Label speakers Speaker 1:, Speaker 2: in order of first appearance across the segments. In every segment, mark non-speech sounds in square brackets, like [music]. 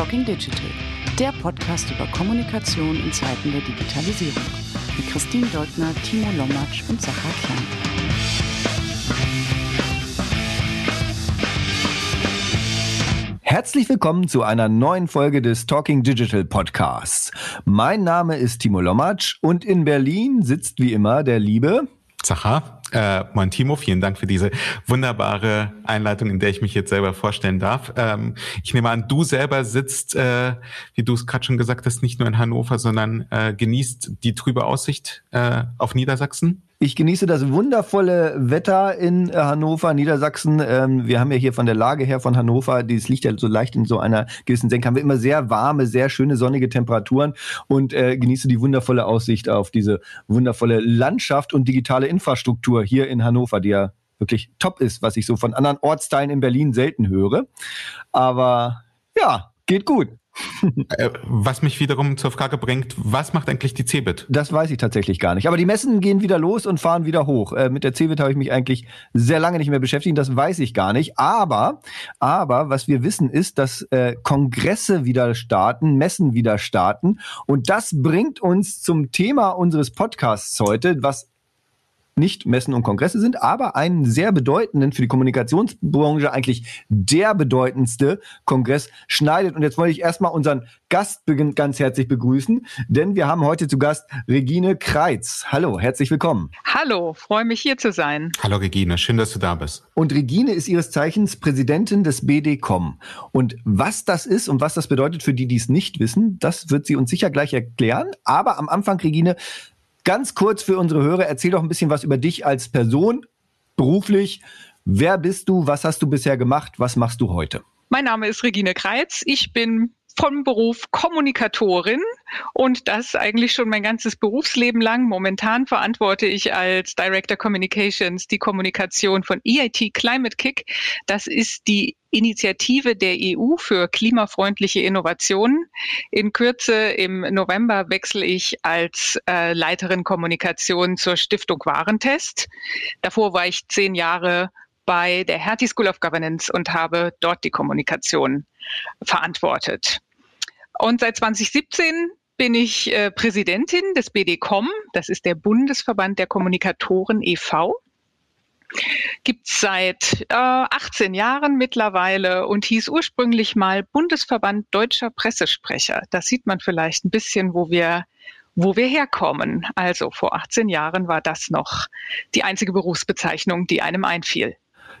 Speaker 1: Talking Digital, der Podcast über Kommunikation in Zeiten der Digitalisierung. Mit Christine Deutner, Timo Lommatsch und Sacha Klein.
Speaker 2: Herzlich willkommen zu einer neuen Folge des Talking Digital Podcasts. Mein Name ist Timo Lommatsch und in Berlin sitzt wie immer der liebe
Speaker 3: Zacha. Äh, moin Timo, vielen Dank für diese wunderbare Einleitung, in der ich mich jetzt selber vorstellen darf. Ähm, ich nehme an, du selber sitzt, äh, wie du es gerade schon gesagt hast, nicht nur in Hannover, sondern äh, genießt die trübe Aussicht äh, auf Niedersachsen.
Speaker 2: Ich genieße das wundervolle Wetter in äh, Hannover, Niedersachsen. Ähm, wir haben ja hier von der Lage her von Hannover, dieses liegt ja so leicht in so einer gewissen Senke, haben wir immer sehr warme, sehr schöne sonnige Temperaturen und äh, genieße die wundervolle Aussicht auf diese wundervolle Landschaft und digitale Infrastruktur hier in Hannover, die ja wirklich top ist, was ich so von anderen Ortsteilen in Berlin selten höre. Aber ja, geht gut.
Speaker 3: Äh, was mich wiederum zur Frage bringt, was macht eigentlich die Cebit?
Speaker 2: Das weiß ich tatsächlich gar nicht. Aber die Messen gehen wieder los und fahren wieder hoch. Äh, mit der Cebit habe ich mich eigentlich sehr lange nicht mehr beschäftigt. Das weiß ich gar nicht. Aber, aber was wir wissen ist, dass äh, Kongresse wieder starten, Messen wieder starten. Und das bringt uns zum Thema unseres Podcasts heute, was nicht Messen und Kongresse sind, aber einen sehr bedeutenden für die Kommunikationsbranche eigentlich der bedeutendste Kongress schneidet. Und jetzt wollte ich erstmal unseren Gast ganz herzlich begrüßen, denn wir haben heute zu Gast Regine Kreitz. Hallo, herzlich willkommen.
Speaker 4: Hallo, freue mich hier zu sein.
Speaker 3: Hallo Regine, schön, dass du da bist.
Speaker 2: Und Regine ist ihres Zeichens Präsidentin des BDCom. Und was das ist und was das bedeutet für die, die es nicht wissen, das wird sie uns sicher gleich erklären. Aber am Anfang, Regine, Ganz kurz für unsere Hörer, erzähl doch ein bisschen was über dich als Person, beruflich. Wer bist du? Was hast du bisher gemacht? Was machst du heute?
Speaker 4: Mein Name ist Regine Kreitz. Ich bin vom Beruf Kommunikatorin und das eigentlich schon mein ganzes Berufsleben lang. Momentan verantworte ich als Director Communications die Kommunikation von EIT Climate Kick. Das ist die Initiative der EU für klimafreundliche Innovationen. In Kürze im November wechsle ich als äh, Leiterin Kommunikation zur Stiftung Warentest. Davor war ich zehn Jahre bei der Hertie School of Governance und habe dort die Kommunikation verantwortet. Und seit 2017 bin ich äh, Präsidentin des BDCom, das ist der Bundesverband der Kommunikatoren e.V. Gibt es seit äh, 18 Jahren mittlerweile und hieß ursprünglich mal Bundesverband Deutscher Pressesprecher. Da sieht man vielleicht ein bisschen, wo wir wo wir herkommen. Also vor 18 Jahren war das noch die einzige Berufsbezeichnung, die einem einfiel.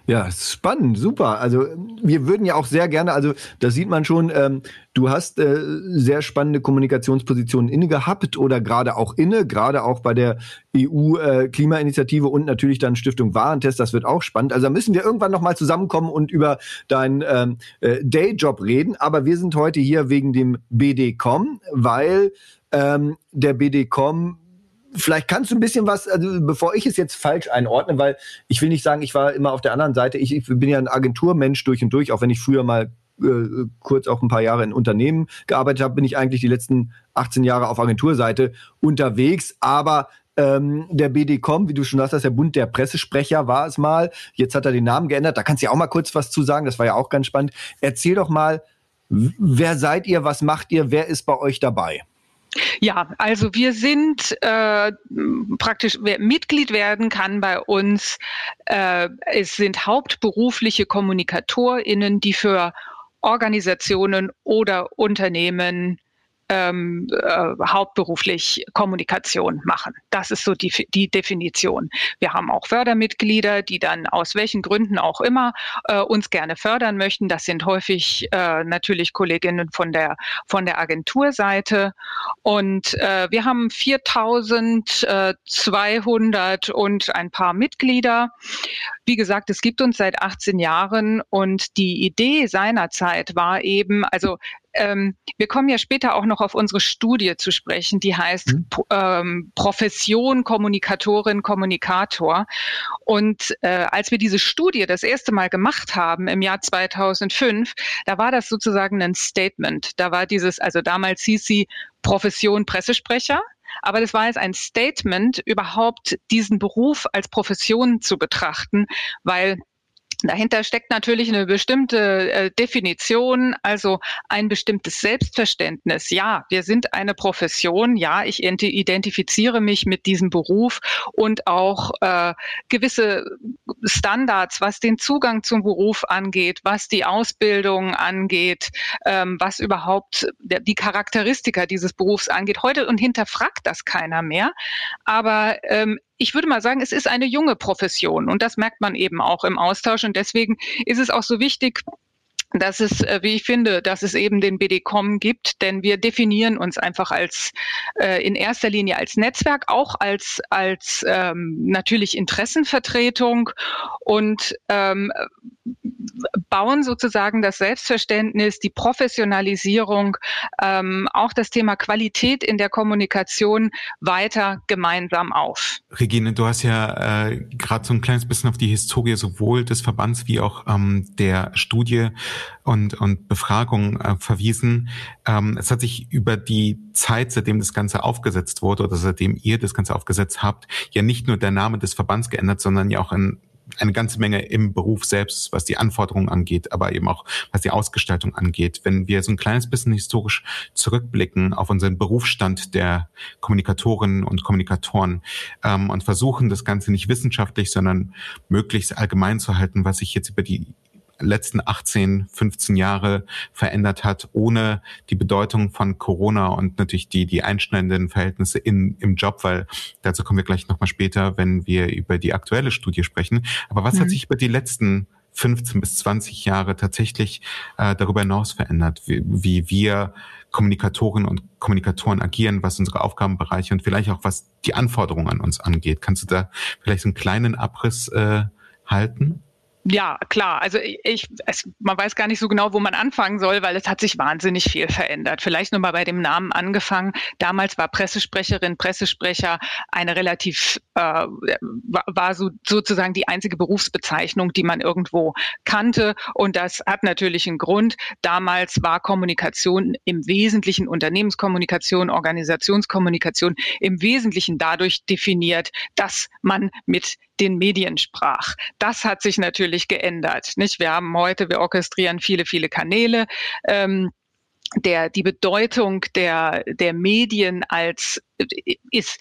Speaker 2: Ja, spannend, super. Also wir würden ja auch sehr gerne, also das sieht man schon, ähm, du hast äh, sehr spannende Kommunikationspositionen inne gehabt oder gerade auch inne, gerade auch bei der EU-Klimainitiative äh, und natürlich dann Stiftung Warentest, das wird auch spannend. Also da müssen wir irgendwann nochmal zusammenkommen und über deinen ähm, äh, Dayjob reden. Aber wir sind heute hier wegen dem BDCom, weil ähm, der BDCom vielleicht kannst du ein bisschen was, also bevor ich es jetzt falsch einordne, weil ich will nicht sagen, ich war immer auf der anderen Seite. Ich, ich bin ja ein Agenturmensch durch und durch, auch wenn ich früher mal äh, kurz auch ein paar Jahre in Unternehmen gearbeitet habe, bin ich eigentlich die letzten 18 Jahre auf Agenturseite unterwegs. Aber ähm, der BDCom, wie du schon sagst, der Bund der Pressesprecher war es mal. Jetzt hat er den Namen geändert. Da kannst du ja auch mal kurz was zu sagen. Das war ja auch ganz spannend. Erzähl doch mal, wer seid ihr, was macht ihr, wer ist bei euch dabei?
Speaker 4: Ja, also wir sind äh, praktisch, wer Mitglied werden kann bei uns, äh, es sind hauptberufliche KommunikatorInnen, die für Organisationen oder Unternehmen ähm, äh, hauptberuflich Kommunikation machen. Das ist so die, die Definition. Wir haben auch Fördermitglieder, die dann aus welchen Gründen auch immer äh, uns gerne fördern möchten. Das sind häufig äh, natürlich Kolleginnen von der von der Agenturseite. Und äh, wir haben 4.200 und ein paar Mitglieder. Wie gesagt, es gibt uns seit 18 Jahren und die Idee seinerzeit war eben, also ähm, wir kommen ja später auch noch auf unsere Studie zu sprechen, die heißt mhm. ähm, Profession Kommunikatorin, Kommunikator. Und äh, als wir diese Studie das erste Mal gemacht haben im Jahr 2005, da war das sozusagen ein Statement. Da war dieses, also damals hieß sie Profession Pressesprecher. Aber das war jetzt ein Statement, überhaupt diesen Beruf als Profession zu betrachten, weil Dahinter steckt natürlich eine bestimmte äh, Definition, also ein bestimmtes Selbstverständnis. Ja, wir sind eine Profession. Ja, ich identifiziere mich mit diesem Beruf und auch äh, gewisse Standards, was den Zugang zum Beruf angeht, was die Ausbildung angeht, ähm, was überhaupt der, die Charakteristika dieses Berufs angeht. Heute und hinterfragt das keiner mehr. Aber ähm, ich würde mal sagen, es ist eine junge Profession und das merkt man eben auch im Austausch und deswegen ist es auch so wichtig, dass es, äh, wie ich finde, dass es eben den BDCom gibt, denn wir definieren uns einfach als äh, in erster Linie als Netzwerk, auch als als ähm, natürlich Interessenvertretung und ähm, bauen sozusagen das Selbstverständnis, die Professionalisierung, ähm, auch das Thema Qualität in der Kommunikation weiter gemeinsam auf.
Speaker 3: Regine, du hast ja äh, gerade so ein kleines bisschen auf die Historie sowohl des Verbands wie auch ähm, der Studie und, und Befragung äh, verwiesen. Ähm, es hat sich über die Zeit, seitdem das Ganze aufgesetzt wurde oder seitdem ihr das Ganze aufgesetzt habt, ja nicht nur der Name des Verbands geändert, sondern ja auch in eine ganze Menge im Beruf selbst, was die Anforderungen angeht, aber eben auch was die Ausgestaltung angeht. Wenn wir so ein kleines bisschen historisch zurückblicken auf unseren Berufsstand der Kommunikatorinnen und Kommunikatoren ähm, und versuchen, das Ganze nicht wissenschaftlich, sondern möglichst allgemein zu halten, was sich jetzt über die letzten 18, 15 Jahre verändert hat, ohne die Bedeutung von Corona und natürlich die, die einschneidenden Verhältnisse in, im Job, weil dazu kommen wir gleich nochmal später, wenn wir über die aktuelle Studie sprechen. Aber was mhm. hat sich über die letzten 15 bis 20 Jahre tatsächlich äh, darüber hinaus verändert, wie, wie wir Kommunikatorinnen und Kommunikatoren agieren, was unsere Aufgabenbereiche und vielleicht auch was die Anforderungen an uns angeht. Kannst du da vielleicht so einen kleinen Abriss äh, halten?
Speaker 4: Ja, klar. Also ich, es, man weiß gar nicht so genau, wo man anfangen soll, weil es hat sich wahnsinnig viel verändert. Vielleicht nur mal bei dem Namen angefangen. Damals war Pressesprecherin, Pressesprecher eine relativ, äh, war, so, sozusagen die einzige Berufsbezeichnung, die man irgendwo kannte. Und das hat natürlich einen Grund. Damals war Kommunikation im Wesentlichen Unternehmenskommunikation, Organisationskommunikation im Wesentlichen dadurch definiert, dass man mit den Medien sprach. Das hat sich natürlich geändert. Nicht? Wir haben heute, wir orchestrieren viele, viele Kanäle. Ähm, der, die Bedeutung der, der Medien als ist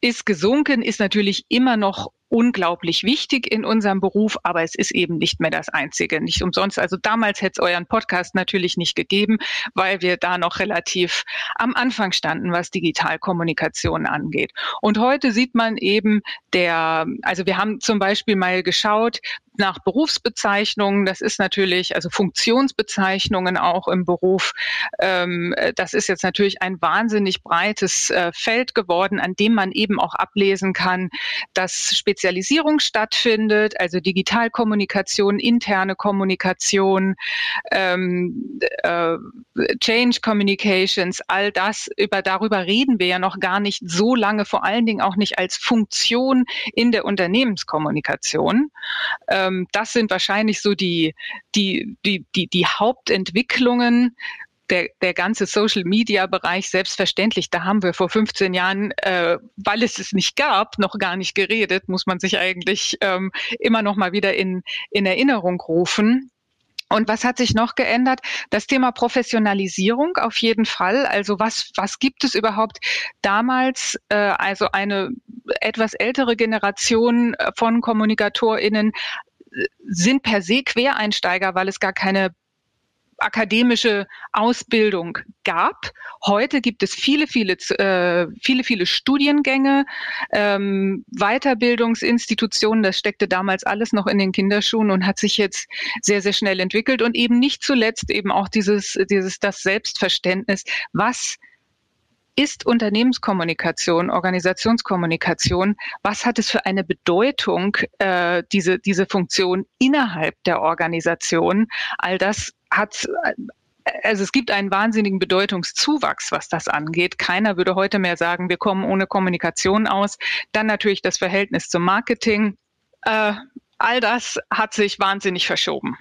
Speaker 4: ist gesunken, ist natürlich immer noch unglaublich wichtig in unserem Beruf, aber es ist eben nicht mehr das Einzige. Nicht umsonst. Also damals hätte es euren Podcast natürlich nicht gegeben, weil wir da noch relativ am Anfang standen, was Digitalkommunikation angeht. Und heute sieht man eben der, also wir haben zum Beispiel mal geschaut, nach Berufsbezeichnungen. Das ist natürlich, also Funktionsbezeichnungen auch im Beruf. Ähm, das ist jetzt natürlich ein wahnsinnig breites äh, Feld geworden, an dem man eben auch ablesen kann, dass Spezialisierung stattfindet, also Digitalkommunikation, interne Kommunikation, ähm, äh, Change Communications, all das, über, darüber reden wir ja noch gar nicht so lange, vor allen Dingen auch nicht als Funktion in der Unternehmenskommunikation. Äh, ähm, das sind wahrscheinlich so die, die, die, die, die Hauptentwicklungen, der, der ganze Social Media Bereich selbstverständlich, da haben wir vor 15 Jahren, äh, weil es es nicht gab, noch gar nicht geredet, muss man sich eigentlich ähm, immer noch mal wieder in, in Erinnerung rufen. Und was hat sich noch geändert? Das Thema Professionalisierung auf jeden Fall. Also was, was gibt es überhaupt damals? Äh, also eine etwas ältere Generation von KommunikatorInnen sind per se Quereinsteiger, weil es gar keine akademische Ausbildung gab. Heute gibt es viele, viele, äh, viele, viele Studiengänge, ähm, Weiterbildungsinstitutionen. Das steckte damals alles noch in den Kinderschuhen und hat sich jetzt sehr, sehr schnell entwickelt und eben nicht zuletzt eben auch dieses, dieses, das Selbstverständnis, was ist Unternehmenskommunikation, Organisationskommunikation, was hat es für eine Bedeutung, äh, diese, diese Funktion innerhalb der Organisation? All das hat also es gibt einen wahnsinnigen Bedeutungszuwachs, was das angeht. Keiner würde heute mehr sagen, wir kommen ohne Kommunikation aus. Dann natürlich das Verhältnis zum Marketing. Äh, all das hat sich wahnsinnig verschoben.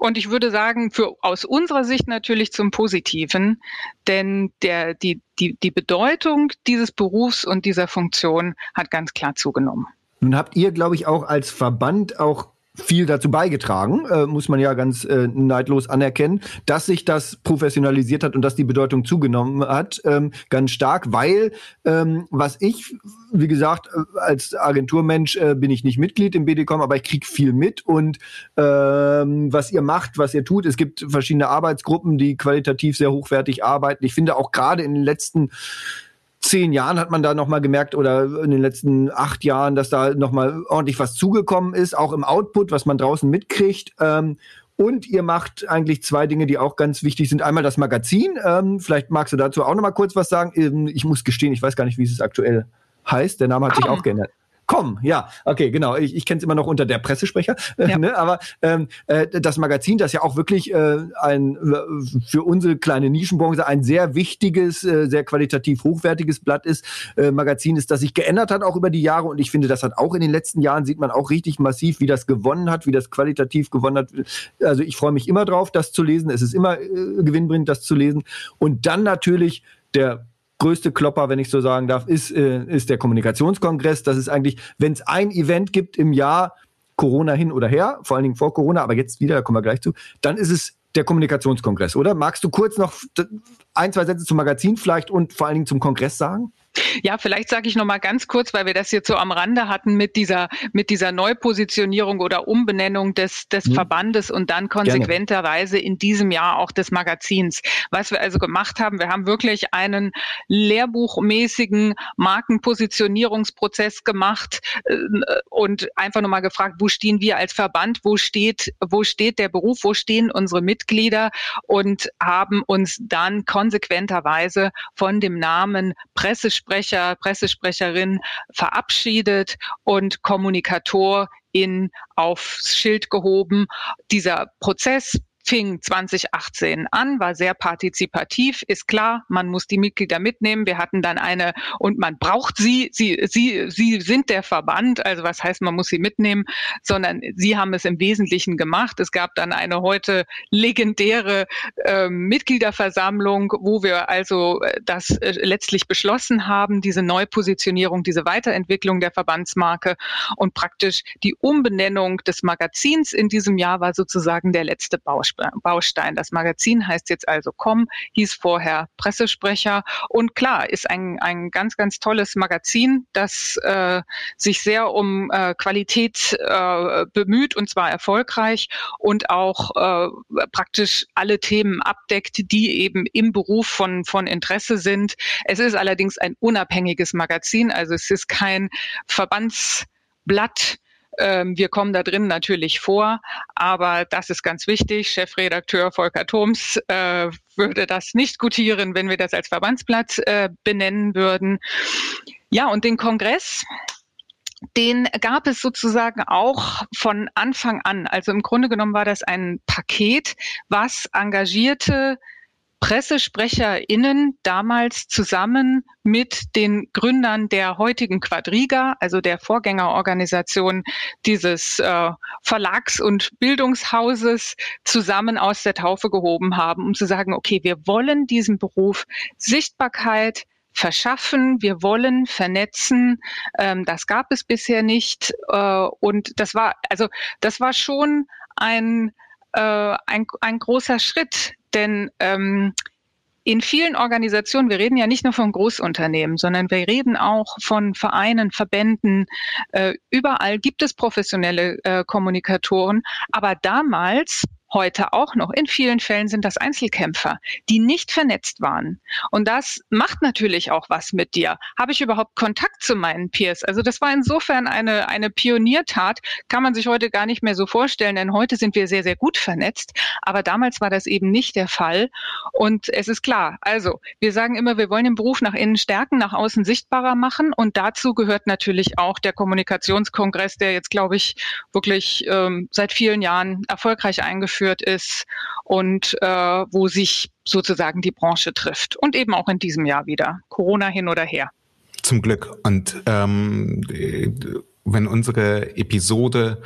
Speaker 4: Und ich würde sagen, für, aus unserer Sicht natürlich zum Positiven, denn der, die, die, die Bedeutung dieses Berufs und dieser Funktion hat ganz klar zugenommen.
Speaker 2: Nun habt ihr, glaube ich, auch als Verband auch viel dazu beigetragen, äh, muss man ja ganz äh, neidlos anerkennen, dass sich das professionalisiert hat und dass die Bedeutung zugenommen hat, ähm, ganz stark, weil ähm, was ich, wie gesagt, äh, als Agenturmensch äh, bin ich nicht Mitglied im BDCom, aber ich krieg viel mit und ähm, was ihr macht, was ihr tut, es gibt verschiedene Arbeitsgruppen, die qualitativ sehr hochwertig arbeiten. Ich finde auch gerade in den letzten zehn Jahren hat man da noch mal gemerkt oder in den letzten acht Jahren, dass da noch mal ordentlich was zugekommen ist, auch im Output, was man draußen mitkriegt. Ähm, und ihr macht eigentlich zwei Dinge, die auch ganz wichtig sind. Einmal das Magazin. Ähm, vielleicht magst du dazu auch noch mal kurz was sagen. Ähm, ich muss gestehen, ich weiß gar nicht, wie es aktuell heißt. Der Name hat Komm. sich auch geändert. Komm, ja, okay, genau. Ich, ich kenne es immer noch unter der Pressesprecher. Ja. ne? Aber ähm, äh, das Magazin, das ja auch wirklich äh, ein äh, für unsere kleine Nischenbranche ein sehr wichtiges, äh, sehr qualitativ hochwertiges Blatt ist, äh, Magazin ist, das sich geändert hat auch über die Jahre. Und ich finde, das hat auch in den letzten Jahren sieht man auch richtig massiv, wie das gewonnen hat, wie das qualitativ gewonnen hat. Also ich freue mich immer drauf, das zu lesen. Es ist immer äh, gewinnbringend, das zu lesen. Und dann natürlich der größte Klopper, wenn ich so sagen darf, ist, äh, ist der Kommunikationskongress. Das ist eigentlich, wenn es ein Event gibt im Jahr, Corona hin oder her, vor allen Dingen vor Corona, aber jetzt wieder, da kommen wir gleich zu, dann ist es der Kommunikationskongress, oder? Magst du kurz noch ein, zwei Sätze zum Magazin vielleicht und vor allen Dingen zum Kongress sagen?
Speaker 4: Ja, vielleicht sage ich noch mal ganz kurz, weil wir das jetzt so am Rande hatten mit dieser mit dieser Neupositionierung oder Umbenennung des des mhm. Verbandes und dann konsequenterweise in diesem Jahr auch des Magazins. Was wir also gemacht haben, wir haben wirklich einen lehrbuchmäßigen Markenpositionierungsprozess gemacht äh, und einfach noch mal gefragt, wo stehen wir als Verband, wo steht wo steht der Beruf, wo stehen unsere Mitglieder und haben uns dann konsequenterweise von dem Namen Presse Pressesprecher, Pressesprecherin verabschiedet und Kommunikator in aufs Schild gehoben. Dieser Prozess fing 2018 an, war sehr partizipativ, ist klar, man muss die Mitglieder mitnehmen. Wir hatten dann eine und man braucht sie, sie, sie, sie sind der Verband, also was heißt, man muss sie mitnehmen, sondern sie haben es im Wesentlichen gemacht. Es gab dann eine heute legendäre äh, Mitgliederversammlung, wo wir also äh, das äh, letztlich beschlossen haben, diese Neupositionierung, diese Weiterentwicklung der Verbandsmarke und praktisch die Umbenennung des Magazins in diesem Jahr war sozusagen der letzte Baustein. Baustein. Das Magazin heißt jetzt also Com, hieß vorher Pressesprecher und klar, ist ein, ein ganz, ganz tolles Magazin, das äh, sich sehr um äh, Qualität äh, bemüht und zwar erfolgreich und auch äh, praktisch alle Themen abdeckt, die eben im Beruf von, von Interesse sind. Es ist allerdings ein unabhängiges Magazin, also es ist kein Verbandsblatt, wir kommen da drin natürlich vor, aber das ist ganz wichtig. Chefredakteur Volker Thoms äh, würde das nicht gutieren, wenn wir das als Verbandsplatz äh, benennen würden. Ja, und den Kongress, den gab es sozusagen auch von Anfang an. Also im Grunde genommen war das ein Paket, was engagierte PressesprecherInnen damals zusammen mit den Gründern der heutigen Quadriga, also der Vorgängerorganisation dieses äh, Verlags- und Bildungshauses, zusammen aus der Taufe gehoben haben, um zu sagen, okay, wir wollen diesem Beruf Sichtbarkeit, verschaffen, wir wollen vernetzen. Ähm, das gab es bisher nicht. Äh, und das war, also das war schon ein, äh, ein, ein großer Schritt, denn ähm, in vielen Organisationen, wir reden ja nicht nur von Großunternehmen, sondern wir reden auch von Vereinen, Verbänden. Äh, überall gibt es professionelle äh, Kommunikatoren. Aber damals heute auch noch. In vielen Fällen sind das Einzelkämpfer, die nicht vernetzt waren. Und das macht natürlich auch was mit dir. Habe ich überhaupt Kontakt zu meinen Peers? Also das war insofern eine, eine Pioniertat, kann man sich heute gar nicht mehr so vorstellen, denn heute sind wir sehr, sehr gut vernetzt. Aber damals war das eben nicht der Fall. Und es ist klar, also wir sagen immer, wir wollen den Beruf nach innen stärken, nach außen sichtbarer machen. Und dazu gehört natürlich auch der Kommunikationskongress, der jetzt, glaube ich, wirklich ähm, seit vielen Jahren erfolgreich eingeführt eingeführt ist und äh, wo sich sozusagen die Branche trifft. Und eben auch in diesem Jahr wieder. Corona hin oder her.
Speaker 3: Zum Glück. Und ähm, wenn unsere Episode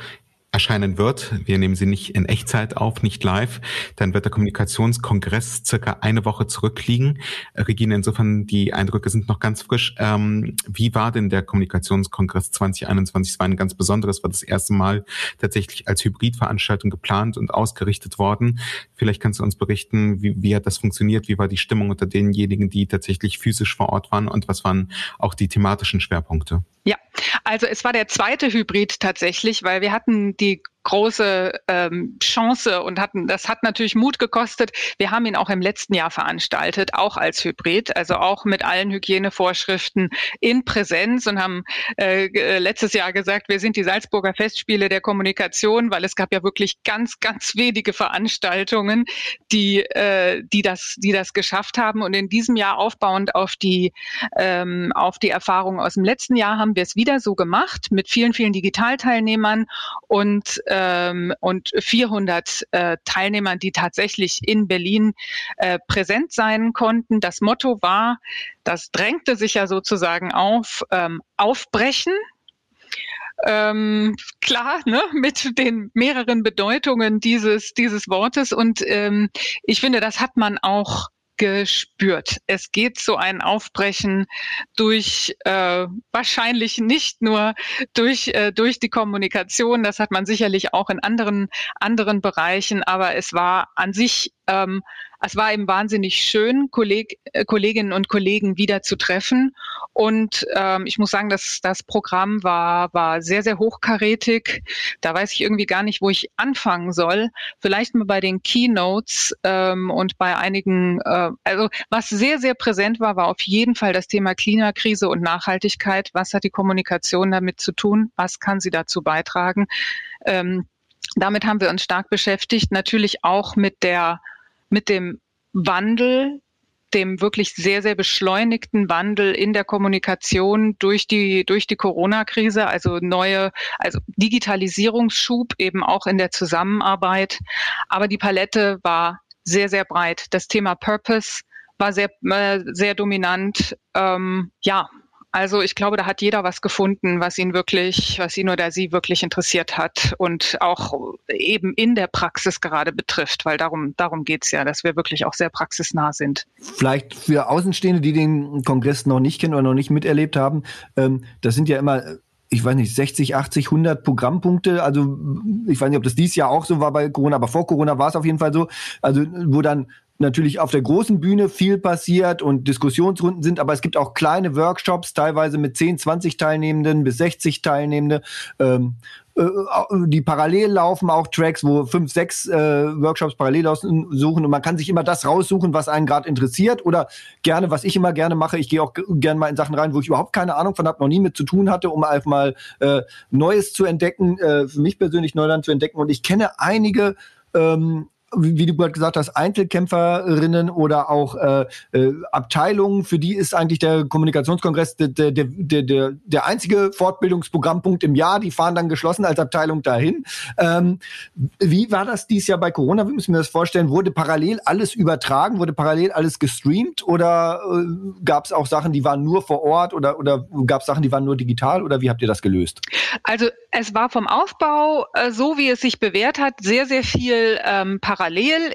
Speaker 3: erscheinen wird, wir nehmen sie nicht in Echtzeit auf, nicht live, dann wird der Kommunikationskongress circa eine Woche zurückliegen. Regine, insofern die Eindrücke sind noch ganz frisch. Ähm, wie war denn der Kommunikationskongress 2021? Es war ein ganz besonderes, war das erste Mal tatsächlich als Hybridveranstaltung geplant und ausgerichtet worden. Vielleicht kannst du uns berichten, wie, wie hat das funktioniert? Wie war die Stimmung unter denjenigen, die tatsächlich physisch vor Ort waren und was waren auch die thematischen Schwerpunkte?
Speaker 4: Ja, also es war der zweite Hybrid tatsächlich, weil wir hatten die große ähm, Chance und hatten, das hat natürlich Mut gekostet. Wir haben ihn auch im letzten Jahr veranstaltet, auch als Hybrid, also auch mit allen Hygienevorschriften in Präsenz und haben äh, äh, letztes Jahr gesagt, wir sind die Salzburger Festspiele der Kommunikation, weil es gab ja wirklich ganz, ganz wenige Veranstaltungen, die, äh, die, das, die das geschafft haben. Und in diesem Jahr aufbauend auf die, ähm, auf die Erfahrung aus dem letzten Jahr haben wir es wieder so gemacht mit vielen, vielen Digitalteilnehmern und äh, ähm, und 400 äh, Teilnehmern, die tatsächlich in Berlin äh, präsent sein konnten. Das Motto war, das drängte sich ja sozusagen auf, ähm, aufbrechen. Ähm, klar, ne, mit den mehreren Bedeutungen dieses, dieses Wortes. Und ähm, ich finde, das hat man auch gespürt. Es geht so ein Aufbrechen durch äh, wahrscheinlich nicht nur durch äh, durch die Kommunikation. Das hat man sicherlich auch in anderen anderen Bereichen, aber es war an sich ähm, es war eben wahnsinnig schön, Kolleg, äh, Kolleginnen und Kollegen wieder zu treffen. Und ähm, ich muss sagen, dass das Programm war, war sehr, sehr hochkarätig. Da weiß ich irgendwie gar nicht, wo ich anfangen soll. Vielleicht mal bei den Keynotes ähm, und bei einigen, äh, also was sehr, sehr präsent war, war auf jeden Fall das Thema Klimakrise und Nachhaltigkeit. Was hat die Kommunikation damit zu tun? Was kann sie dazu beitragen? Ähm, damit haben wir uns stark beschäftigt, natürlich auch mit der mit dem Wandel, dem wirklich sehr, sehr beschleunigten Wandel in der Kommunikation durch die, durch die Corona-Krise, also neue, also Digitalisierungsschub eben auch in der Zusammenarbeit. Aber die Palette war sehr, sehr breit. Das Thema Purpose war sehr, äh, sehr dominant. Ähm, ja, also ich glaube, da hat jeder was gefunden, was ihn wirklich, was ihn oder sie wirklich interessiert hat und auch eben in der Praxis gerade betrifft, weil darum, darum geht's ja, dass wir wirklich auch sehr praxisnah sind.
Speaker 2: Vielleicht für Außenstehende, die den Kongress noch nicht kennen oder noch nicht miterlebt haben, ähm, das sind ja immer ich weiß nicht, 60, 80, 100 Programmpunkte. Also ich weiß nicht, ob das dieses Jahr auch so war bei Corona, aber vor Corona war es auf jeden Fall so. Also wo dann natürlich auf der großen Bühne viel passiert und Diskussionsrunden sind, aber es gibt auch kleine Workshops, teilweise mit 10, 20 Teilnehmenden bis 60 Teilnehmende, ähm, äh, die parallel laufen, auch Tracks, wo fünf, sechs äh, Workshops parallel suchen und man kann sich immer das raussuchen, was einen gerade interessiert oder gerne, was ich immer gerne mache, ich gehe auch gerne mal in Sachen rein, wo ich überhaupt keine Ahnung von habe, noch nie mit zu tun hatte, um einfach mal äh, Neues zu entdecken, äh, für mich persönlich Neuland zu entdecken. Und ich kenne einige ähm, wie du gerade gesagt hast, Einzelkämpferinnen oder auch äh, äh, Abteilungen, für die ist eigentlich der Kommunikationskongress der, der, der, der, der einzige Fortbildungsprogrammpunkt im Jahr. Die fahren dann geschlossen als Abteilung dahin. Ähm, wie war das dieses Jahr bei Corona? Wie müssen wir das vorstellen? Wurde parallel alles übertragen? Wurde parallel alles gestreamt? Oder äh, gab es auch Sachen, die waren nur vor Ort? Oder, oder gab es Sachen, die waren nur digital? Oder wie habt ihr das gelöst?
Speaker 4: Also es war vom Aufbau, äh, so wie es sich bewährt hat, sehr, sehr viel ähm, parallel.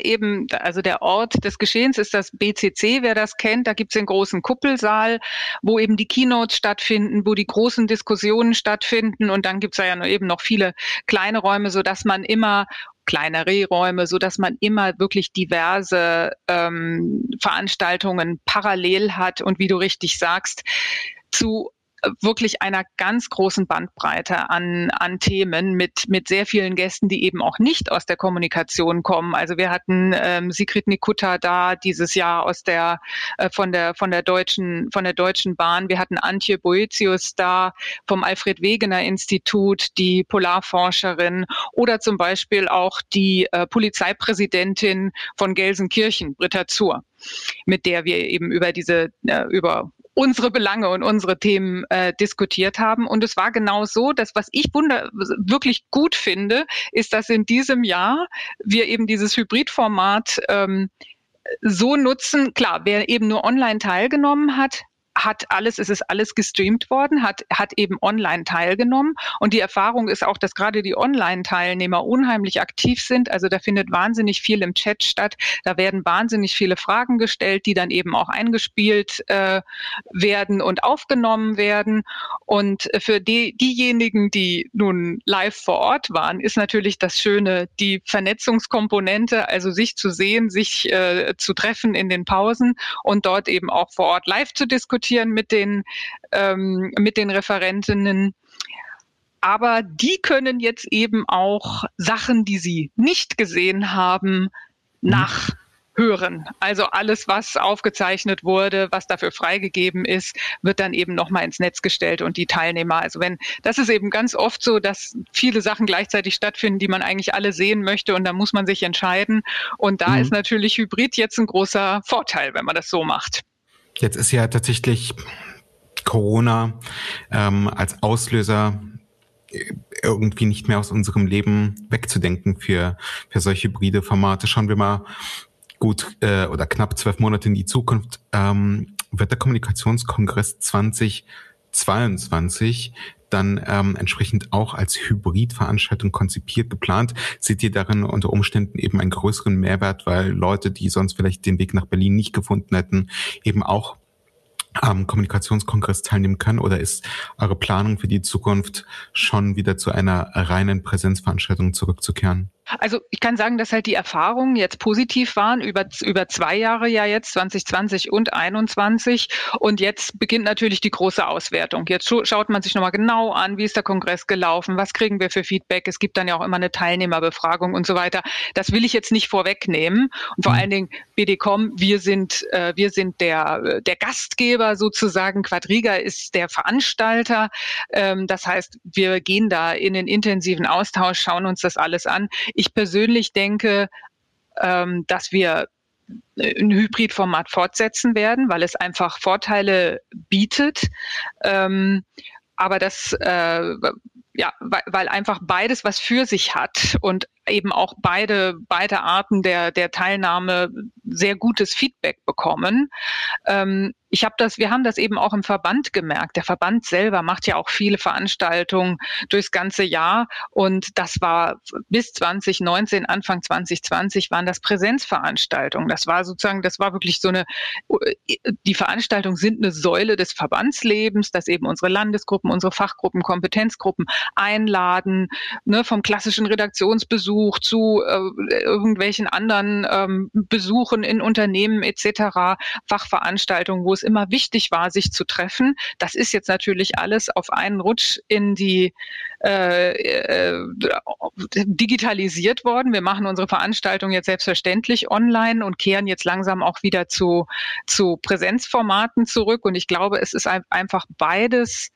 Speaker 4: Eben, also der Ort des Geschehens ist das BCC, wer das kennt. Da gibt es den großen Kuppelsaal, wo eben die Keynotes stattfinden, wo die großen Diskussionen stattfinden. Und dann gibt es ja eben noch viele kleine Räume, so dass man immer kleinere Räume, so dass man immer wirklich diverse ähm, Veranstaltungen parallel hat und wie du richtig sagst, zu wirklich einer ganz großen Bandbreite an, an Themen mit, mit sehr vielen Gästen, die eben auch nicht aus der Kommunikation kommen. Also wir hatten ähm, Sigrid Nikutta da dieses Jahr aus der, äh, von der, von der deutschen, von der Deutschen Bahn. Wir hatten Antje Boetius da vom Alfred Wegener Institut, die Polarforscherin oder zum Beispiel auch die äh, Polizeipräsidentin von Gelsenkirchen, Britta Zur mit der wir eben über diese, äh, über unsere Belange und unsere Themen äh, diskutiert haben. Und es war genau so, dass was ich wunder wirklich gut finde, ist, dass in diesem Jahr wir eben dieses Hybridformat ähm, so nutzen. Klar, wer eben nur online teilgenommen hat, hat alles, es ist alles gestreamt worden, hat, hat eben online teilgenommen. Und die Erfahrung ist auch, dass gerade die Online-Teilnehmer unheimlich aktiv sind. Also da findet wahnsinnig viel im Chat statt. Da werden wahnsinnig viele Fragen gestellt, die dann eben auch eingespielt äh, werden und aufgenommen werden. Und für die, diejenigen, die nun live vor Ort waren, ist natürlich das Schöne, die Vernetzungskomponente, also sich zu sehen, sich äh, zu treffen in den Pausen und dort eben auch vor Ort live zu diskutieren mit den, ähm, mit den Referentinnen. Aber die können jetzt eben auch Sachen, die sie nicht gesehen haben, mhm. nach hören. Also alles, was aufgezeichnet wurde, was dafür freigegeben ist, wird dann eben nochmal ins Netz gestellt und die Teilnehmer. Also wenn, das ist eben ganz oft so, dass viele Sachen gleichzeitig stattfinden, die man eigentlich alle sehen möchte und da muss man sich entscheiden. Und da mhm. ist natürlich Hybrid jetzt ein großer Vorteil, wenn man das so macht.
Speaker 3: Jetzt ist ja tatsächlich Corona ähm, als Auslöser irgendwie nicht mehr aus unserem Leben wegzudenken für, für solche hybride Formate. Schauen wir mal gut äh, oder knapp zwölf Monate in die Zukunft ähm, wird der Kommunikationskongress 2022 dann ähm, entsprechend auch als Hybridveranstaltung konzipiert geplant. Seht ihr darin unter Umständen eben einen größeren Mehrwert, weil Leute, die sonst vielleicht den Weg nach Berlin nicht gefunden hätten, eben auch am Kommunikationskongress teilnehmen können? Oder ist eure Planung für die Zukunft schon wieder zu einer reinen Präsenzveranstaltung zurückzukehren?
Speaker 4: Also ich kann sagen, dass halt die Erfahrungen jetzt positiv waren über, über zwei Jahre ja jetzt, 2020 und 2021. Und jetzt beginnt natürlich die große Auswertung. Jetzt schaut man sich nochmal genau an, wie ist der Kongress gelaufen, was kriegen wir für Feedback. Es gibt dann ja auch immer eine Teilnehmerbefragung und so weiter. Das will ich jetzt nicht vorwegnehmen. Und vor mhm. allen Dingen BDCom, wir sind, äh, wir sind der, der Gastgeber sozusagen. Quadriga ist der Veranstalter. Ähm, das heißt, wir gehen da in den intensiven Austausch, schauen uns das alles an. Ich persönlich denke, ähm, dass wir ein Hybridformat fortsetzen werden, weil es einfach Vorteile bietet. Ähm, aber das, äh, ja, weil, einfach beides was für sich hat und eben auch beide, beide Arten der, der Teilnahme sehr gutes Feedback bekommen. Ähm, ich habe das, wir haben das eben auch im Verband gemerkt. Der Verband selber macht ja auch viele Veranstaltungen durchs ganze Jahr und das war bis 2019, Anfang 2020 waren das Präsenzveranstaltungen. Das war sozusagen, das war wirklich so eine, die Veranstaltungen sind eine Säule des Verbandslebens, dass eben unsere Landesgruppen, unsere Fachgruppen, Kompetenzgruppen einladen, ne, vom klassischen Redaktionsbesuch zu äh, irgendwelchen anderen ähm, Besuchen in Unternehmen etc., Fachveranstaltungen, wo es es immer wichtig war, sich zu treffen. Das ist jetzt natürlich alles auf einen Rutsch in die äh, äh, digitalisiert worden. Wir machen unsere Veranstaltung jetzt selbstverständlich online und kehren jetzt langsam auch wieder zu, zu Präsenzformaten zurück. Und ich glaube, es ist einfach beides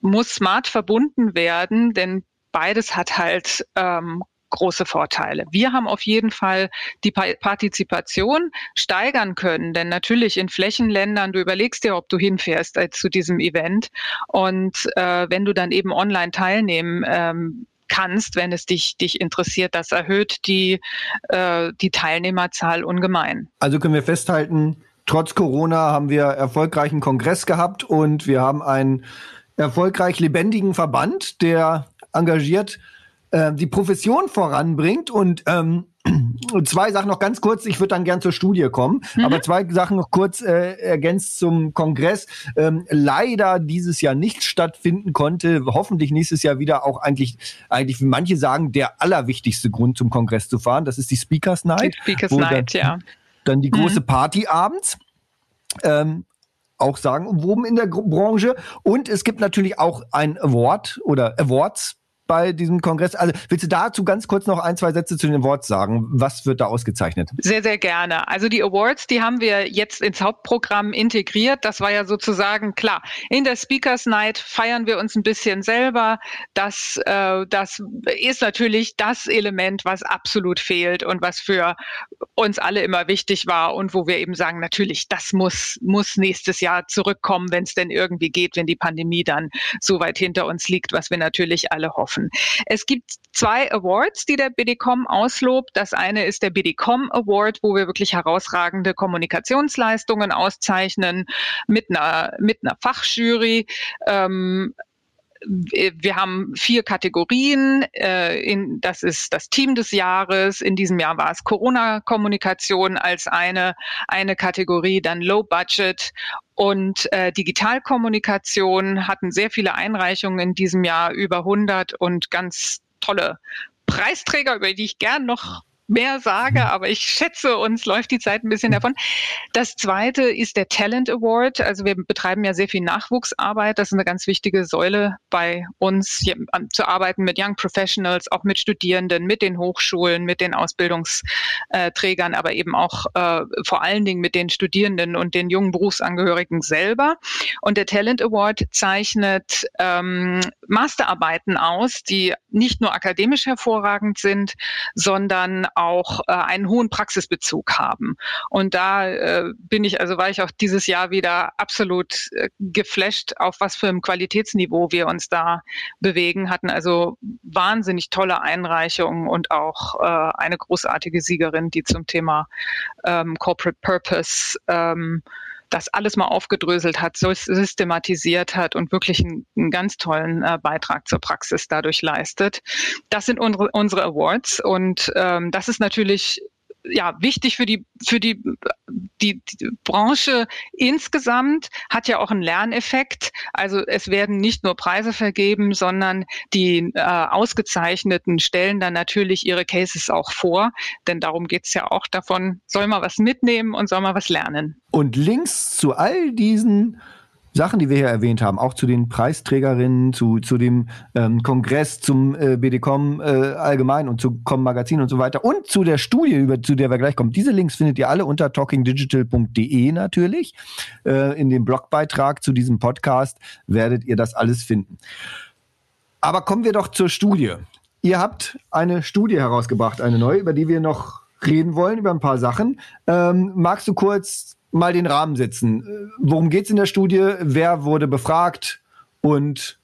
Speaker 4: muss smart verbunden werden, denn beides hat halt ähm, große Vorteile. Wir haben auf jeden Fall die Partizipation steigern können, denn natürlich in Flächenländern, du überlegst dir, ob du hinfährst äh, zu diesem Event und äh, wenn du dann eben online teilnehmen ähm, kannst, wenn es dich, dich interessiert, das erhöht die, äh, die Teilnehmerzahl ungemein.
Speaker 2: Also können wir festhalten, trotz Corona haben wir erfolgreichen Kongress gehabt und wir haben einen erfolgreich lebendigen Verband, der engagiert äh, die Profession voranbringt und ähm, [clears throat] zwei Sachen noch ganz kurz. Ich würde dann gern zur Studie kommen, mhm. aber zwei Sachen noch kurz äh, ergänzt zum Kongress. Ähm, leider dieses Jahr nicht stattfinden konnte. Hoffentlich nächstes Jahr wieder auch eigentlich, eigentlich, wie manche sagen, der allerwichtigste Grund zum Kongress zu fahren. Das ist die Speakers Night.
Speaker 4: Die Speakers Night,
Speaker 2: dann,
Speaker 4: ja.
Speaker 2: Dann die große mhm. Party abends. Ähm, auch sagen, umwoben in der Branche. Und es gibt natürlich auch ein Award oder Awards bei diesem Kongress. Also willst du dazu ganz kurz noch ein, zwei Sätze zu den Awards sagen? Was wird da ausgezeichnet?
Speaker 4: Sehr, sehr gerne. Also die Awards, die haben wir jetzt ins Hauptprogramm integriert. Das war ja sozusagen klar. In der Speakers Night feiern wir uns ein bisschen selber. Das, äh, das ist natürlich das Element, was absolut fehlt und was für uns alle immer wichtig war und wo wir eben sagen, natürlich, das muss, muss nächstes Jahr zurückkommen, wenn es denn irgendwie geht, wenn die Pandemie dann so weit hinter uns liegt, was wir natürlich alle hoffen laufen. Es gibt zwei Awards, die der BDCom auslobt. Das eine ist der BDCom Award, wo wir wirklich herausragende Kommunikationsleistungen auszeichnen mit einer, mit einer Fachjury. Ähm, wir haben vier Kategorien. Äh, das ist das Team des Jahres. In diesem Jahr war es Corona-Kommunikation als eine, eine Kategorie, dann Low Budget und äh, Digitalkommunikation hatten sehr viele Einreichungen in diesem Jahr, über 100 und ganz tolle Preisträger, über die ich gern noch mehr sage, mhm. aber ich schätze, uns läuft die Zeit ein bisschen davon. Das zweite ist der Talent Award. Also wir betreiben ja sehr viel Nachwuchsarbeit. Das ist eine ganz wichtige Säule bei uns, hier, zu arbeiten mit Young Professionals, auch mit Studierenden, mit den Hochschulen, mit den Ausbildungsträgern, aber eben auch äh, vor allen Dingen mit den Studierenden und den jungen Berufsangehörigen selber. Und der Talent Award zeichnet ähm, Masterarbeiten aus, die nicht nur akademisch hervorragend sind, sondern auch äh, einen hohen Praxisbezug haben. Und da äh, bin ich, also war ich auch dieses Jahr wieder absolut äh, geflasht, auf was für einem Qualitätsniveau wir uns da bewegen hatten. Also wahnsinnig tolle Einreichungen und auch äh, eine großartige Siegerin, die zum Thema ähm, Corporate Purpose ähm, das alles mal aufgedröselt hat, so systematisiert hat und wirklich einen, einen ganz tollen äh, Beitrag zur Praxis dadurch leistet. Das sind unsere, unsere Awards und ähm, das ist natürlich ja, wichtig für die, für die, die, die Branche insgesamt, hat ja auch einen Lerneffekt. Also es werden nicht nur Preise vergeben, sondern die äh, Ausgezeichneten stellen dann natürlich ihre Cases auch vor, denn darum geht's ja auch davon, soll man was mitnehmen und soll man was lernen.
Speaker 2: Und Links zu all diesen Sachen, die wir hier erwähnt haben, auch zu den Preisträgerinnen, zu, zu dem ähm, Kongress, zum äh, BDCom äh, allgemein und zu Com Magazin und so weiter und zu der Studie, über, zu der wir gleich kommen. Diese Links findet ihr alle unter talkingdigital.de natürlich. Äh, in dem Blogbeitrag zu diesem Podcast werdet ihr das alles finden. Aber kommen wir doch zur Studie. Ihr habt eine Studie herausgebracht, eine neue, über die wir noch reden wollen, über ein paar Sachen. Ähm, magst du kurz mal den Rahmen setzen. Äh, worum geht es in der Studie? Wer wurde befragt? Und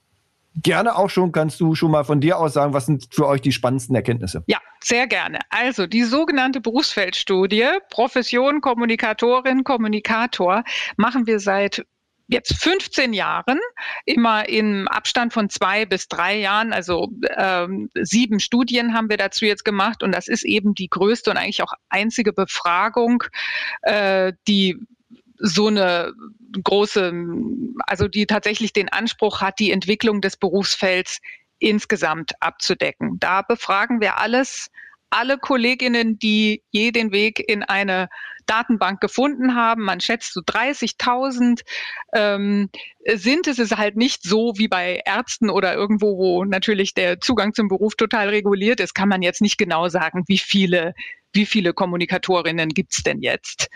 Speaker 2: gerne auch schon, kannst du schon mal von dir aus sagen, was sind für euch die spannendsten Erkenntnisse?
Speaker 4: Ja, sehr gerne. Also die sogenannte Berufsfeldstudie, Profession, Kommunikatorin, Kommunikator, machen wir seit jetzt 15 Jahren, immer im Abstand von zwei bis drei Jahren, also ähm, sieben Studien haben wir dazu jetzt gemacht und das ist eben die größte und eigentlich auch einzige Befragung, äh, die so eine große, also die tatsächlich den Anspruch hat, die Entwicklung des Berufsfelds insgesamt abzudecken. Da befragen wir alles, alle Kolleginnen, die je den Weg in eine Datenbank gefunden haben. Man schätzt so 30.000 ähm, sind. Es ist halt nicht so wie bei Ärzten oder irgendwo, wo natürlich der Zugang zum Beruf total reguliert ist, kann man jetzt nicht genau sagen, wie viele wie viele Kommunikatorinnen gibt's denn jetzt?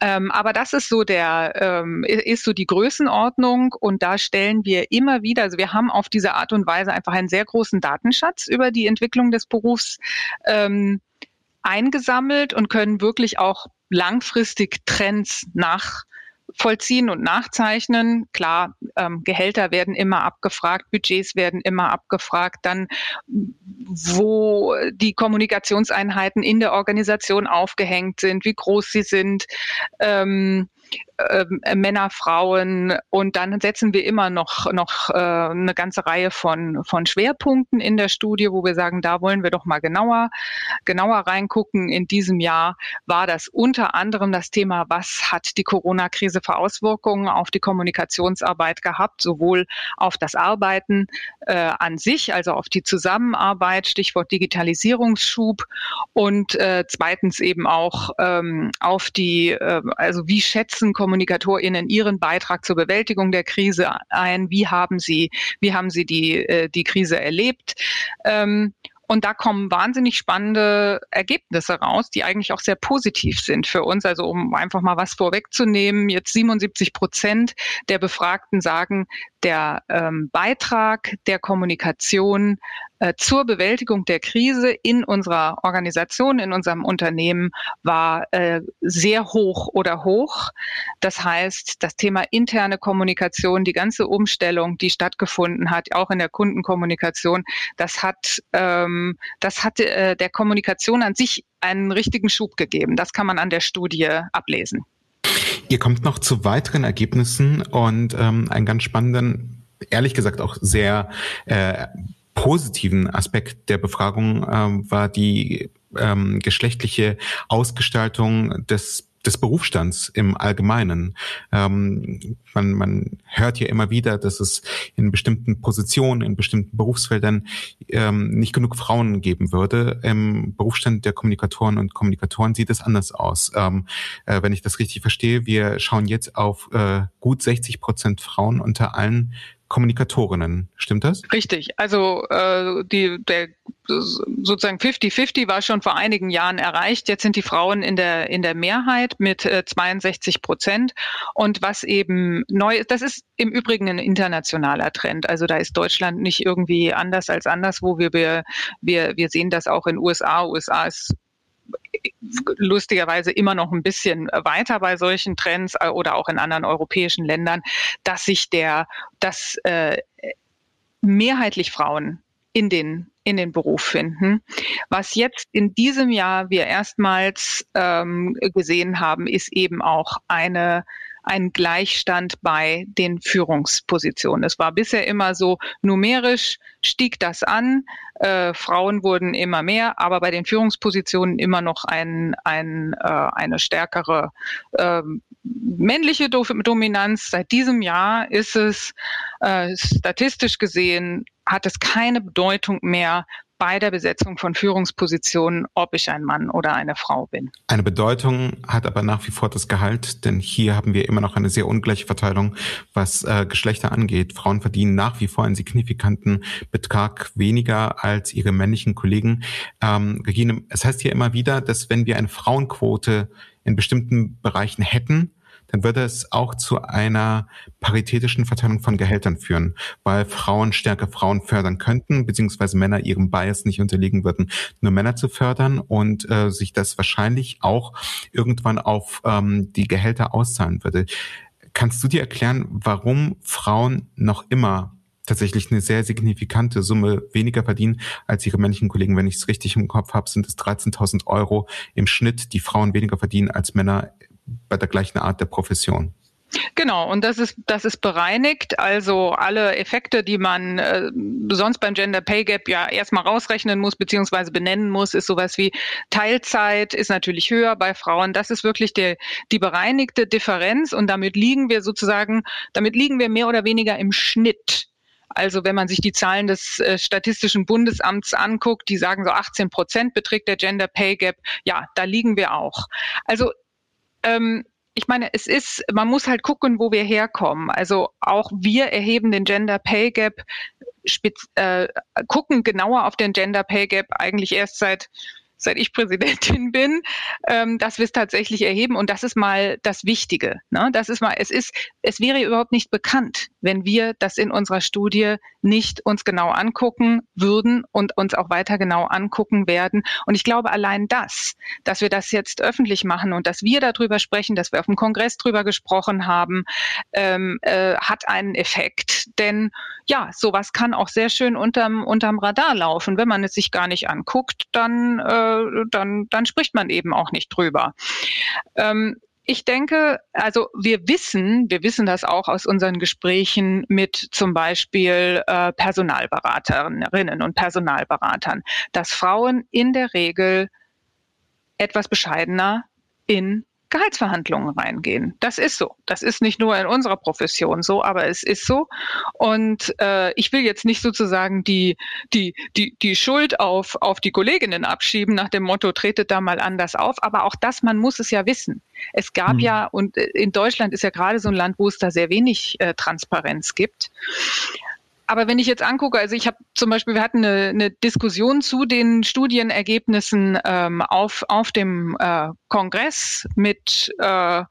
Speaker 4: Ähm, aber das ist so der, ähm, ist so die Größenordnung und da stellen wir immer wieder, also wir haben auf diese Art und Weise einfach einen sehr großen Datenschatz über die Entwicklung des Berufs ähm, eingesammelt und können wirklich auch langfristig Trends nachvollziehen und nachzeichnen. Klar, ähm, Gehälter werden immer abgefragt, Budgets werden immer abgefragt, dann wo die Kommunikationseinheiten in der Organisation aufgehängt sind, wie groß sie sind. Ähm, äh, Männer, Frauen und dann setzen wir immer noch, noch äh, eine ganze Reihe von, von Schwerpunkten in der Studie, wo wir sagen, da wollen wir doch mal genauer, genauer reingucken. In diesem Jahr war das unter anderem das Thema, was hat die Corona-Krise für Auswirkungen auf die Kommunikationsarbeit gehabt, sowohl auf das Arbeiten äh, an sich, also auf die Zusammenarbeit, Stichwort Digitalisierungsschub und äh, zweitens eben auch ähm, auf die, äh, also wie schätzen KommunikatorInnen ihren Beitrag zur Bewältigung der Krise ein? Wie haben sie, wie haben sie die, äh, die Krise erlebt? Ähm, und da kommen wahnsinnig spannende Ergebnisse raus, die eigentlich auch sehr positiv sind für uns. Also um einfach mal was vorwegzunehmen, jetzt 77 Prozent der Befragten sagen, der ähm, Beitrag der Kommunikation zur Bewältigung der Krise in unserer Organisation, in unserem Unternehmen war äh, sehr hoch oder hoch. Das heißt, das Thema interne Kommunikation, die ganze Umstellung, die stattgefunden hat, auch in der Kundenkommunikation, das hat, ähm, das hat äh, der Kommunikation an sich einen richtigen Schub gegeben. Das kann man an der Studie ablesen.
Speaker 3: Ihr kommt noch zu weiteren Ergebnissen und ähm, einen ganz spannenden, ehrlich gesagt auch sehr äh, positiven Aspekt der Befragung äh, war die ähm, geschlechtliche Ausgestaltung des des Berufsstands im Allgemeinen. Ähm, man, man hört ja immer wieder, dass es in bestimmten Positionen, in bestimmten Berufsfeldern ähm, nicht genug Frauen geben würde. Im Berufsstand der Kommunikatoren und Kommunikatoren sieht es anders aus. Ähm, äh, wenn ich das richtig verstehe, wir schauen jetzt auf äh, gut 60 Prozent Frauen unter allen Kommunikatorinnen. Stimmt das?
Speaker 4: Richtig. Also äh, die, der sozusagen 50-50 war schon vor einigen Jahren erreicht. Jetzt sind die Frauen in der in der Mehrheit mit äh, 62 Prozent. Und was eben neu ist, das ist im Übrigen ein internationaler Trend. Also da ist Deutschland nicht irgendwie anders als anderswo. Wir wir wir, sehen das auch in USA. USA ist lustigerweise immer noch ein bisschen weiter bei solchen Trends äh, oder auch in anderen europäischen Ländern, dass sich der, dass äh, mehrheitlich Frauen in den in den Beruf finden. Was jetzt in diesem Jahr wir erstmals ähm, gesehen haben, ist eben auch eine ein Gleichstand bei den Führungspositionen. Es war bisher immer so, numerisch stieg das an, äh, Frauen wurden immer mehr, aber bei den Führungspositionen immer noch ein, ein, äh, eine stärkere äh, männliche Dominanz. Seit diesem Jahr ist es äh, statistisch gesehen, hat es keine Bedeutung mehr, bei der Besetzung von Führungspositionen, ob ich ein Mann oder eine Frau bin.
Speaker 3: Eine Bedeutung hat aber nach wie vor das Gehalt, denn hier haben wir immer noch eine sehr ungleiche Verteilung, was äh, Geschlechter angeht. Frauen verdienen nach wie vor einen signifikanten Betrag weniger als ihre männlichen Kollegen. Ähm, Regine, es heißt hier immer wieder, dass wenn wir eine Frauenquote in bestimmten Bereichen hätten, dann würde es auch zu einer paritätischen Verteilung von Gehältern führen, weil Frauen stärker Frauen fördern könnten, beziehungsweise Männer ihrem Bias nicht unterliegen würden, nur Männer zu fördern und äh, sich das wahrscheinlich auch irgendwann auf ähm, die Gehälter auszahlen würde. Kannst du dir erklären, warum Frauen noch immer tatsächlich eine sehr signifikante Summe weniger verdienen als ihre männlichen Kollegen. Wenn ich es richtig im Kopf habe, sind es 13.000 Euro im Schnitt, die Frauen weniger verdienen als Männer bei der gleichen Art der Profession.
Speaker 4: Genau, und das ist, das ist bereinigt. Also alle Effekte, die man äh, sonst beim Gender Pay Gap ja erstmal rausrechnen muss, beziehungsweise benennen muss, ist sowas wie Teilzeit ist natürlich höher bei Frauen. Das ist wirklich der, die bereinigte Differenz und damit liegen wir sozusagen, damit liegen wir mehr oder weniger im Schnitt. Also wenn man sich die Zahlen des äh, Statistischen Bundesamts anguckt, die sagen so 18 Prozent beträgt der Gender Pay Gap. Ja, da liegen wir auch. Also ähm, ich meine, es ist, man muss halt gucken, wo wir herkommen. Also auch wir erheben den Gender Pay Gap, spitz, äh, gucken genauer auf den Gender Pay Gap eigentlich erst seit seit ich Präsidentin bin, ähm, dass wir es tatsächlich erheben. Und das ist mal das Wichtige. Ne? Das ist mal, es ist, es wäre überhaupt nicht bekannt, wenn wir das in unserer Studie nicht uns genau angucken würden und uns auch weiter genau angucken werden. Und ich glaube, allein das, dass wir das jetzt öffentlich machen und dass wir darüber sprechen, dass wir auf dem Kongress drüber gesprochen haben, ähm, äh, hat einen Effekt. Denn ja, sowas kann auch sehr schön unterm, unterm Radar laufen. Wenn man es sich gar nicht anguckt, dann äh, dann, dann spricht man eben auch nicht drüber. Ähm, ich denke, also wir wissen, wir wissen das auch aus unseren Gesprächen mit zum Beispiel äh, Personalberaterinnen und Personalberatern, dass Frauen in der Regel etwas bescheidener in Gehaltsverhandlungen reingehen. Das ist so. Das ist nicht nur in unserer Profession so, aber es ist so. Und äh, ich will jetzt nicht sozusagen die, die, die, die Schuld auf, auf die Kolleginnen abschieben nach dem Motto, tretet da mal anders auf. Aber auch das, man muss es ja wissen. Es gab hm. ja, und äh, in Deutschland ist ja gerade so ein Land, wo es da sehr wenig äh, Transparenz gibt. Aber wenn ich jetzt angucke, also ich habe zum Beispiel, wir hatten eine, eine Diskussion zu den Studienergebnissen ähm, auf, auf dem äh, Kongress mit äh,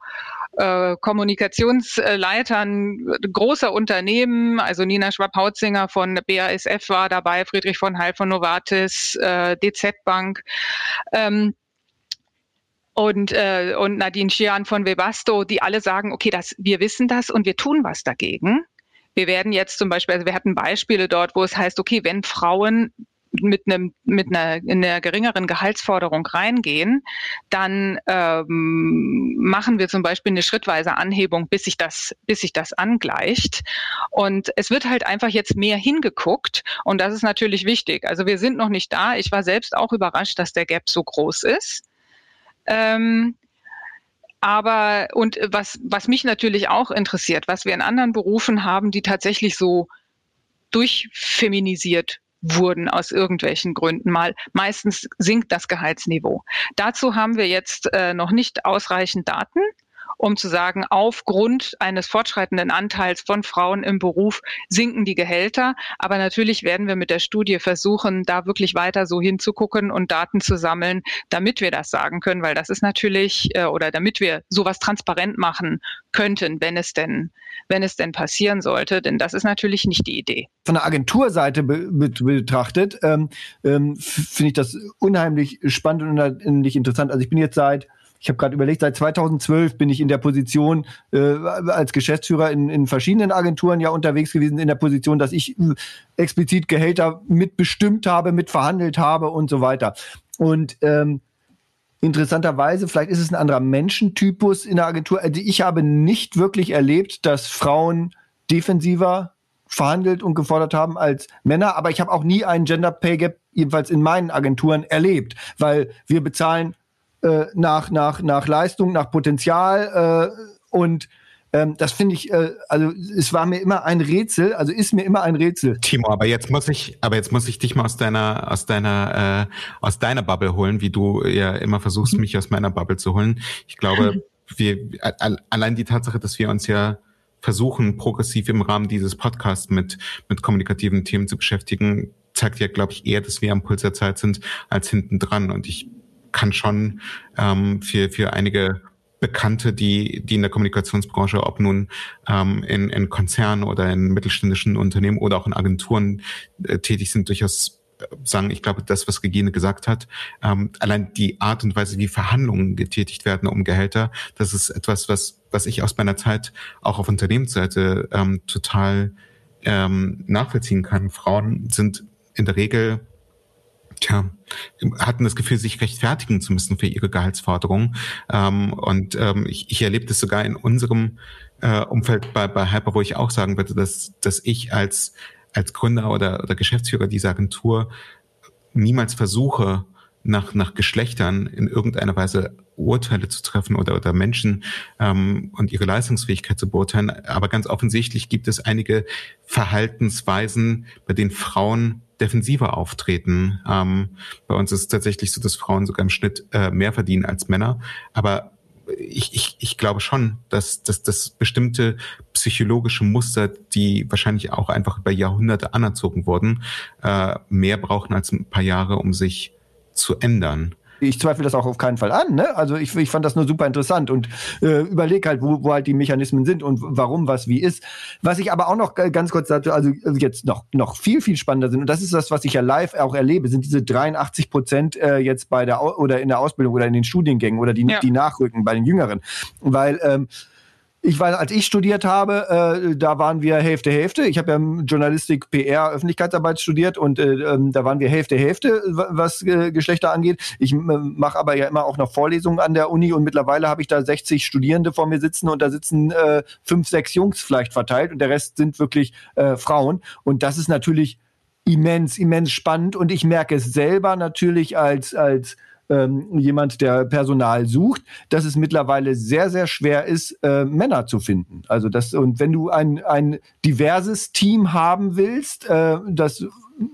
Speaker 4: äh, Kommunikationsleitern großer Unternehmen, also Nina Schwab-Hautzinger von BASF war dabei, Friedrich von Heil von Novartis, äh, DZ Bank. Ähm, und, äh, und Nadine Schian von Webasto, die alle sagen, okay, das, wir wissen das und wir tun was dagegen. Wir werden jetzt zum Beispiel, also wir hatten Beispiele dort, wo es heißt, okay, wenn Frauen mit einem mit einer, in einer geringeren Gehaltsforderung reingehen, dann ähm, machen wir zum Beispiel eine schrittweise Anhebung, bis sich das bis sich das angleicht. Und es wird halt einfach jetzt mehr hingeguckt und das ist natürlich wichtig. Also wir sind noch nicht da. Ich war selbst auch überrascht, dass der Gap so groß ist. Ähm, aber und was was mich natürlich auch interessiert, was wir in anderen Berufen haben, die tatsächlich so durchfeminisiert wurden aus irgendwelchen Gründen mal. Meistens sinkt das Gehaltsniveau. Dazu haben wir jetzt äh, noch nicht ausreichend Daten um zu sagen, aufgrund eines fortschreitenden Anteils von Frauen im Beruf sinken die Gehälter. Aber natürlich werden wir mit der Studie versuchen, da wirklich weiter so hinzugucken und Daten zu sammeln, damit wir das sagen können, weil das ist natürlich, äh, oder damit wir sowas transparent machen könnten, wenn es denn, wenn es denn passieren sollte, denn das ist natürlich nicht die Idee.
Speaker 2: Von der Agenturseite be betrachtet, ähm, ähm, finde ich das unheimlich spannend und unheimlich interessant. Also ich bin jetzt seit ich habe gerade überlegt, seit 2012 bin ich in der Position äh, als Geschäftsführer in, in verschiedenen Agenturen ja unterwegs gewesen, in der Position, dass ich äh, explizit Gehälter mitbestimmt habe, mitverhandelt habe und so weiter. Und ähm, interessanterweise, vielleicht ist es ein anderer Menschentypus in der Agentur. Also ich habe nicht wirklich erlebt, dass Frauen defensiver verhandelt und gefordert haben als Männer, aber ich habe auch nie einen Gender Pay Gap, jedenfalls in meinen Agenturen, erlebt, weil wir bezahlen äh, nach, nach, nach Leistung, nach Potenzial äh, und ähm, das finde ich, äh, also es war mir immer ein Rätsel, also ist mir immer ein Rätsel.
Speaker 3: Timo, aber jetzt muss ich, aber jetzt muss ich dich mal aus deiner, aus deiner, äh, aus deiner Bubble holen, wie du ja immer versuchst, mhm. mich aus meiner Bubble zu holen. Ich glaube, [laughs] wir, allein die Tatsache, dass wir uns ja versuchen, progressiv im Rahmen dieses Podcasts mit, mit kommunikativen Themen zu beschäftigen, zeigt ja, glaube ich, eher, dass wir am Puls der Zeit sind, als hinten dran. Und ich kann schon ähm, für, für einige Bekannte, die, die in der Kommunikationsbranche, ob nun ähm, in, in Konzernen oder in mittelständischen Unternehmen oder auch in Agenturen äh, tätig sind, durchaus äh, sagen, ich glaube, das, was Regine gesagt hat, ähm, allein die Art und Weise, wie Verhandlungen getätigt werden um Gehälter, das ist etwas, was, was ich aus meiner Zeit auch auf Unternehmensseite ähm, total ähm, nachvollziehen kann. Frauen sind in der Regel tja, hatten das Gefühl, sich rechtfertigen zu müssen für ihre Gehaltsforderungen. Ähm, und ähm, ich, ich erlebe das sogar in unserem äh, Umfeld bei, bei Hyper, wo ich auch sagen würde, dass, dass ich als, als Gründer oder, oder Geschäftsführer dieser Agentur niemals versuche, nach, nach Geschlechtern in irgendeiner Weise Urteile zu treffen oder, oder Menschen ähm, und ihre Leistungsfähigkeit zu beurteilen. Aber ganz offensichtlich gibt es einige Verhaltensweisen, bei denen Frauen defensiver auftreten. Ähm, bei uns ist es tatsächlich so, dass Frauen sogar im Schnitt äh, mehr verdienen als Männer. Aber ich, ich, ich glaube schon, dass, dass, dass bestimmte psychologische Muster, die wahrscheinlich auch einfach über Jahrhunderte anerzogen wurden, äh, mehr brauchen als ein paar Jahre, um sich zu ändern
Speaker 2: ich zweifle das auch auf keinen Fall an. Ne? Also ich, ich fand das nur super interessant und äh, überlege halt, wo, wo halt die Mechanismen sind und warum was wie ist. Was ich aber auch noch ganz kurz dazu, also jetzt noch noch viel viel spannender sind und das ist das, was ich ja live auch erlebe, sind diese 83 Prozent äh, jetzt bei der oder in der Ausbildung oder in den Studiengängen oder die ja. die nachrücken bei den Jüngeren, weil ähm, ich weiß, als ich studiert habe, äh, da waren wir Hälfte Hälfte. Ich habe ja Journalistik, PR, Öffentlichkeitsarbeit studiert und äh, ähm, da waren wir Hälfte Hälfte, was äh, Geschlechter angeht. Ich äh, mache aber ja immer auch noch Vorlesungen an der Uni und mittlerweile habe ich da 60 Studierende vor mir sitzen und da sitzen äh, fünf, sechs Jungs vielleicht verteilt und der Rest sind wirklich äh, Frauen. Und das ist natürlich immens, immens spannend und ich merke es selber natürlich als als ähm, jemand, der Personal sucht, dass es mittlerweile sehr, sehr schwer ist, äh, Männer zu finden. Also das, und wenn du ein, ein diverses Team haben willst, äh, das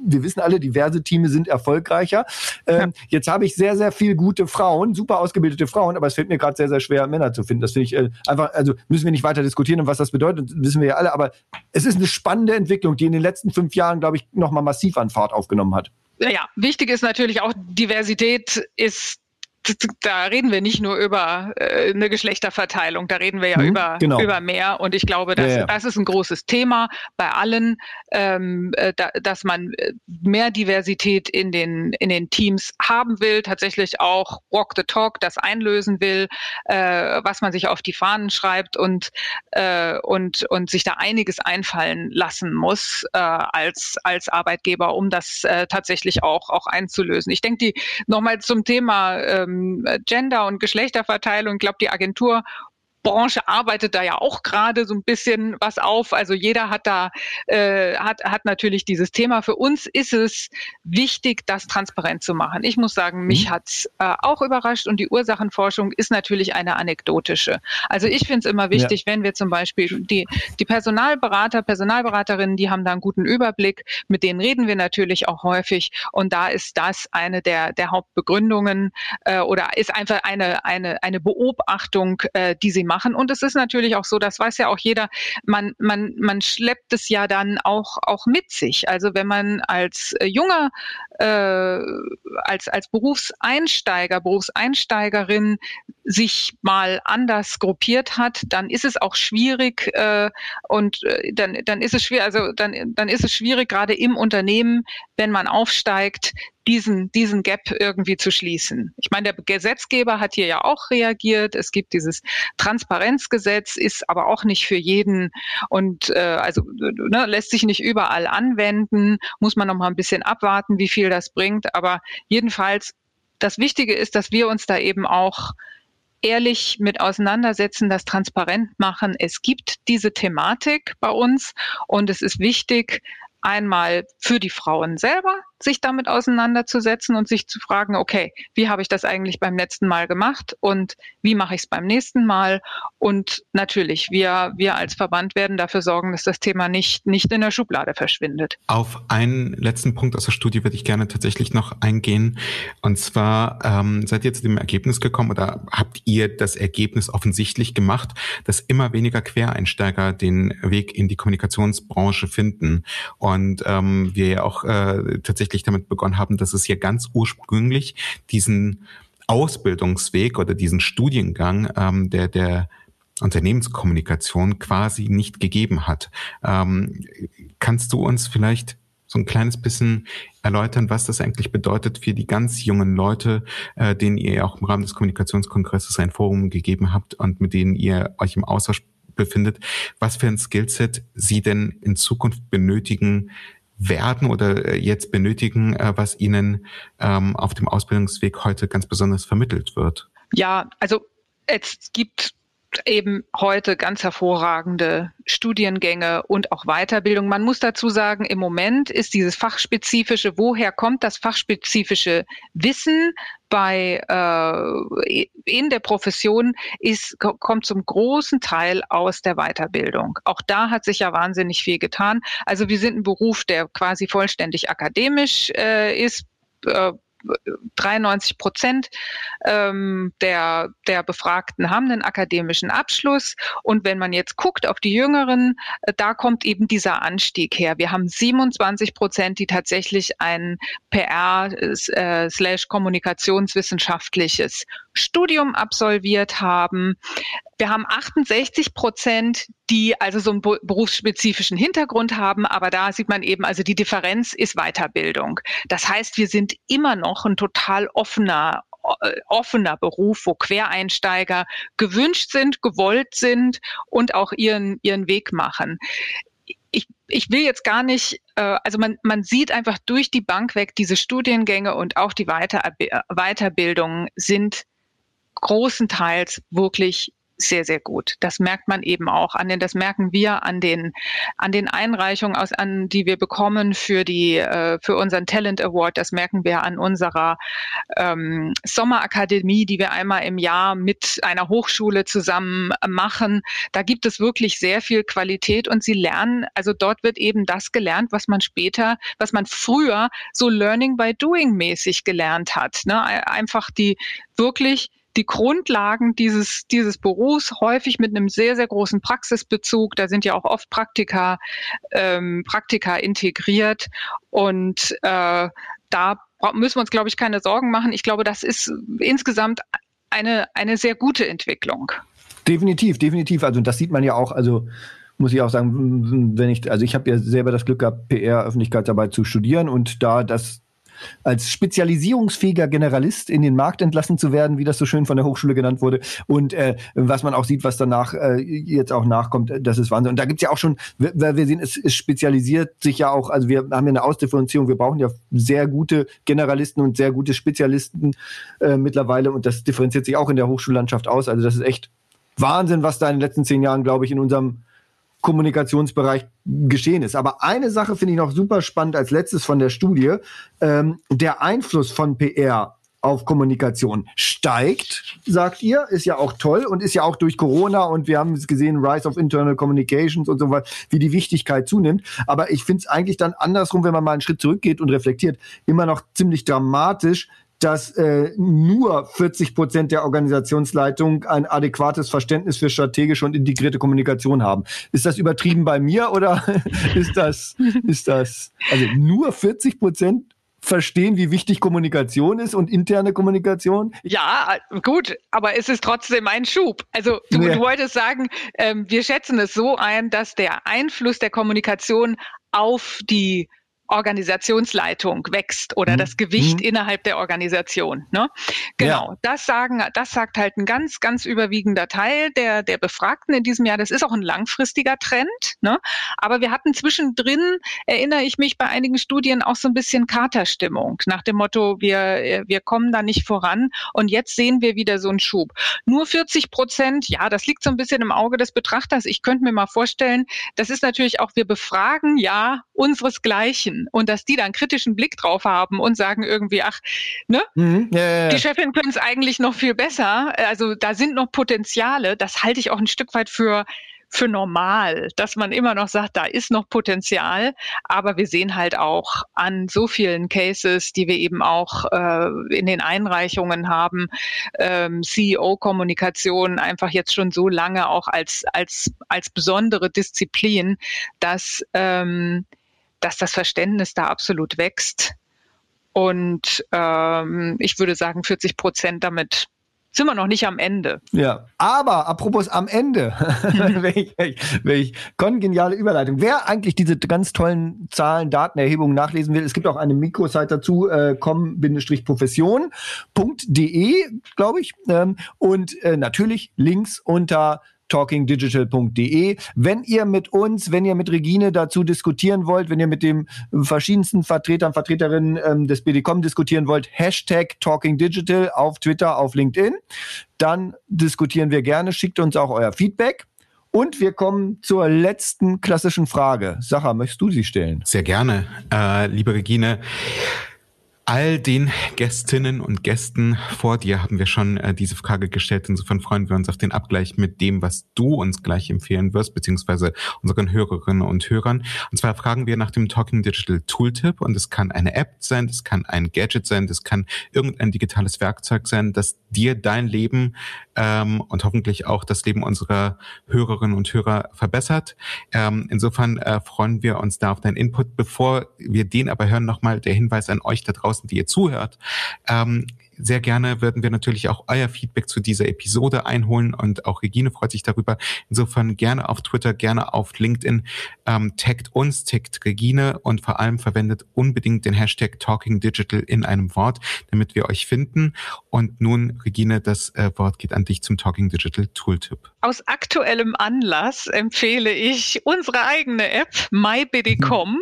Speaker 2: wir wissen alle, diverse Teams sind erfolgreicher. Ähm, ja. Jetzt habe ich sehr, sehr viel gute Frauen, super ausgebildete Frauen, aber es fällt mir gerade sehr, sehr schwer, Männer zu finden. Das finde ich äh, einfach, also müssen wir nicht weiter diskutieren, und was das bedeutet, wissen wir ja alle, aber es ist eine spannende Entwicklung, die in den letzten fünf Jahren, glaube ich, nochmal massiv an Fahrt aufgenommen hat
Speaker 4: ja, wichtig ist natürlich auch, Diversität ist da reden wir nicht nur über äh, eine Geschlechterverteilung, da reden wir ja mhm, über, genau. über mehr. Und ich glaube, das, ja, ja. das ist ein großes Thema bei allen, ähm, äh, da, dass man äh, mehr Diversität in den, in den Teams haben will, tatsächlich auch Walk the Talk, das einlösen will, äh, was man sich auf die Fahnen schreibt und, äh, und, und sich da einiges einfallen lassen muss äh, als, als Arbeitgeber, um das äh, tatsächlich auch, auch einzulösen. Ich denke, die nochmal zum Thema ähm, Gender und Geschlechterverteilung, ich glaube, die Agentur Branche arbeitet da ja auch gerade so ein bisschen was auf. Also jeder hat da äh, hat hat natürlich dieses Thema. Für uns ist es wichtig, das transparent zu machen. Ich muss sagen, mich mhm. hat's äh, auch überrascht und die Ursachenforschung ist natürlich eine anekdotische. Also ich finde es immer wichtig, ja. wenn wir zum Beispiel die die Personalberater, Personalberaterinnen, die haben da einen guten Überblick. Mit denen reden wir natürlich auch häufig und da ist das eine der der Hauptbegründungen äh, oder ist einfach eine eine eine Beobachtung, äh, die sie machen machen. Und es ist natürlich auch so, das weiß ja auch jeder, man, man, man schleppt es ja dann auch, auch mit sich. Also wenn man als äh, junger, äh, als, als Berufseinsteiger, Berufseinsteigerin sich mal anders gruppiert hat, dann ist es auch schwierig äh, und äh, dann, dann ist es schwierig, also dann, dann ist es schwierig, gerade im Unternehmen, wenn man aufsteigt, diesen, diesen Gap irgendwie zu schließen. Ich meine, der Gesetzgeber hat hier ja auch reagiert. Es gibt dieses Transparenzgesetz, ist aber auch nicht für jeden und äh, also ne, lässt sich nicht überall anwenden. Muss man noch mal ein bisschen abwarten, wie viel das bringt. Aber jedenfalls, das Wichtige ist, dass wir uns da eben auch ehrlich mit auseinandersetzen, das transparent machen. Es gibt diese Thematik bei uns und es ist wichtig, einmal für die Frauen selber, sich damit auseinanderzusetzen und sich zu fragen, okay, wie habe ich das eigentlich beim letzten Mal gemacht und wie mache ich es beim nächsten Mal? Und natürlich, wir, wir als Verband werden dafür sorgen, dass das Thema nicht, nicht in der Schublade verschwindet.
Speaker 3: Auf einen letzten Punkt aus der Studie würde ich gerne tatsächlich noch eingehen. Und zwar, ähm, seid ihr zu dem Ergebnis gekommen oder habt ihr das Ergebnis offensichtlich gemacht, dass immer weniger Quereinsteiger den Weg in die Kommunikationsbranche finden und ähm, wir ja auch äh, tatsächlich tatsächlich damit begonnen haben, dass es ja ganz ursprünglich diesen Ausbildungsweg oder diesen Studiengang ähm, der, der Unternehmenskommunikation quasi nicht gegeben hat. Ähm, kannst du uns vielleicht so ein kleines bisschen erläutern, was das eigentlich bedeutet für die ganz jungen Leute, äh, denen ihr auch im Rahmen des Kommunikationskongresses ein Forum gegeben habt und mit denen ihr euch im Austausch befindet, was für ein Skillset sie denn in Zukunft benötigen, werden oder äh, jetzt benötigen, äh, was ihnen ähm, auf dem Ausbildungsweg heute ganz besonders vermittelt wird?
Speaker 4: Ja, also es gibt eben heute ganz hervorragende Studiengänge und auch Weiterbildung. Man muss dazu sagen, im Moment ist dieses fachspezifische, woher kommt das fachspezifische Wissen bei äh, in der Profession ist kommt zum großen Teil aus der Weiterbildung. Auch da hat sich ja wahnsinnig viel getan. Also wir sind ein Beruf, der quasi vollständig akademisch äh, ist. Äh, 93 Prozent ähm, der, der Befragten haben einen akademischen Abschluss. Und wenn man jetzt guckt auf die Jüngeren, äh, da kommt eben dieser Anstieg her. Wir haben 27 Prozent, die tatsächlich ein PR äh, kommunikationswissenschaftliches Studium absolviert haben. Wir haben 68 Prozent, die also so einen berufsspezifischen Hintergrund haben, aber da sieht man eben, also die Differenz ist Weiterbildung. Das heißt, wir sind immer noch ein total offener äh, offener Beruf, wo Quereinsteiger gewünscht sind, gewollt sind und auch ihren, ihren Weg machen. Ich, ich will jetzt gar nicht, äh, also man, man sieht einfach durch die Bank weg, diese Studiengänge und auch die Weiter, Weiterbildungen sind großenteils wirklich sehr, sehr gut. Das merkt man eben auch an den, das merken wir an den, an den Einreichungen aus, an, die wir bekommen für die, äh, für unseren Talent Award. Das merken wir an unserer ähm, Sommerakademie, die wir einmal im Jahr mit einer Hochschule zusammen machen. Da gibt es wirklich sehr viel Qualität und sie lernen, also dort wird eben das gelernt, was man später, was man früher so Learning by Doing mäßig gelernt hat. Ne? Einfach die wirklich die Grundlagen dieses, dieses Berufs, häufig mit einem sehr, sehr großen Praxisbezug. Da sind ja auch oft Praktika, ähm, Praktika integriert. Und äh, da müssen wir uns, glaube ich, keine Sorgen machen. Ich glaube, das ist insgesamt eine, eine sehr gute Entwicklung.
Speaker 2: Definitiv, definitiv. Also das sieht man ja auch, also muss ich auch sagen, wenn ich, also ich habe ja selber das Glück gehabt, PR, Öffentlichkeitsarbeit zu studieren und da das als spezialisierungsfähiger Generalist in den Markt entlassen zu werden, wie das so schön von der Hochschule genannt wurde. Und äh, was man auch sieht, was danach äh, jetzt auch nachkommt, das ist Wahnsinn. Und da gibt's ja auch schon, weil wir sehen, es, es spezialisiert sich ja auch, also wir haben ja eine Ausdifferenzierung, wir brauchen ja sehr gute Generalisten und sehr gute Spezialisten äh, mittlerweile und das differenziert sich auch in der Hochschullandschaft aus. Also das ist echt Wahnsinn, was da in den letzten zehn Jahren, glaube ich, in unserem Kommunikationsbereich geschehen ist. Aber eine Sache finde ich noch super spannend als letztes von der Studie. Ähm, der Einfluss von PR auf Kommunikation steigt, sagt ihr, ist ja auch toll und ist ja auch durch Corona und wir haben es gesehen, Rise of Internal Communications und so weiter, wie die Wichtigkeit zunimmt. Aber ich finde es eigentlich dann andersrum, wenn man mal einen Schritt zurückgeht und reflektiert, immer noch ziemlich dramatisch, dass äh, nur 40 Prozent der Organisationsleitung ein adäquates Verständnis für strategische und integrierte Kommunikation haben. Ist das übertrieben bei mir oder [laughs] ist das, ist das, also nur 40 Prozent verstehen, wie wichtig Kommunikation ist und interne Kommunikation?
Speaker 4: Ja, gut, aber es ist trotzdem ein Schub. Also du, ja. du wolltest sagen, ähm, wir schätzen es so ein, dass der Einfluss der Kommunikation auf die Organisationsleitung wächst oder mhm. das Gewicht mhm. innerhalb der Organisation. Ne? Genau, ja. das sagen, das sagt halt ein ganz, ganz überwiegender Teil der, der Befragten in diesem Jahr. Das ist auch ein langfristiger Trend. Ne? Aber wir hatten zwischendrin, erinnere ich mich bei einigen Studien, auch so ein bisschen Katerstimmung nach dem Motto, wir, wir kommen da nicht voran. Und jetzt sehen wir wieder so einen Schub. Nur 40 Prozent, ja, das liegt so ein bisschen im Auge des Betrachters. Ich könnte mir mal vorstellen, das ist natürlich auch, wir befragen ja unseresgleichen Chefin und dass die dann kritischen Blick drauf haben und sagen irgendwie, ach, ne? Mhm, ja, ja, ja. Die Chefin können es eigentlich noch viel besser. Also da sind noch Potenziale. Das halte ich auch ein Stück weit für für normal, dass man immer noch sagt, da ist noch Potenzial, aber wir sehen halt auch an so vielen Cases, die wir eben auch äh, in den Einreichungen haben, ähm, CEO-Kommunikation einfach jetzt schon so lange auch als als als besondere Disziplin, dass ähm, dass das Verständnis da absolut wächst. Und ähm, ich würde sagen, 40 Prozent damit sind wir noch nicht am Ende.
Speaker 2: Ja, aber apropos am Ende, [laughs] welch, welch kongeniale Überleitung. Wer eigentlich diese ganz tollen Zahlen, Datenerhebungen nachlesen will, es gibt auch eine Mikrosite dazu, äh, com-profession.de, glaube ich. Ähm, und äh, natürlich Links unter talkingdigital.de. Wenn ihr mit uns, wenn ihr mit Regine dazu diskutieren wollt, wenn ihr mit den verschiedensten Vertretern, Vertreterinnen ähm, des BDCom diskutieren wollt, Hashtag talkingdigital auf Twitter, auf LinkedIn, dann diskutieren wir gerne. Schickt uns auch euer Feedback. Und wir kommen zur letzten klassischen Frage. Sacha, möchtest du sie stellen?
Speaker 3: Sehr gerne, äh, liebe Regine all den Gästinnen und Gästen vor dir haben wir schon äh, diese Frage gestellt. Insofern freuen wir uns auf den Abgleich mit dem, was du uns gleich empfehlen wirst, beziehungsweise unseren Hörerinnen und Hörern. Und zwar fragen wir nach dem Talking Digital Tooltip und es kann eine App sein, das kann ein Gadget sein, das kann irgendein digitales Werkzeug sein, das dir dein Leben ähm, und hoffentlich auch das Leben unserer Hörerinnen und Hörer verbessert. Ähm, insofern äh, freuen wir uns da auf deinen Input. Bevor wir den aber hören, nochmal der Hinweis an euch da draußen, die ihr zuhört. Ähm, sehr gerne würden wir natürlich auch euer Feedback zu dieser Episode einholen und auch Regine freut sich darüber. Insofern gerne auf Twitter, gerne auf LinkedIn. Ähm, taggt uns, taggt Regine und vor allem verwendet unbedingt den Hashtag Talking Digital in einem Wort, damit wir euch finden. Und nun, Regine, das äh, Wort geht an dich zum Talking Digital Tooltip.
Speaker 4: Aus aktuellem Anlass empfehle ich unsere eigene App MyBiddyCom. Mhm.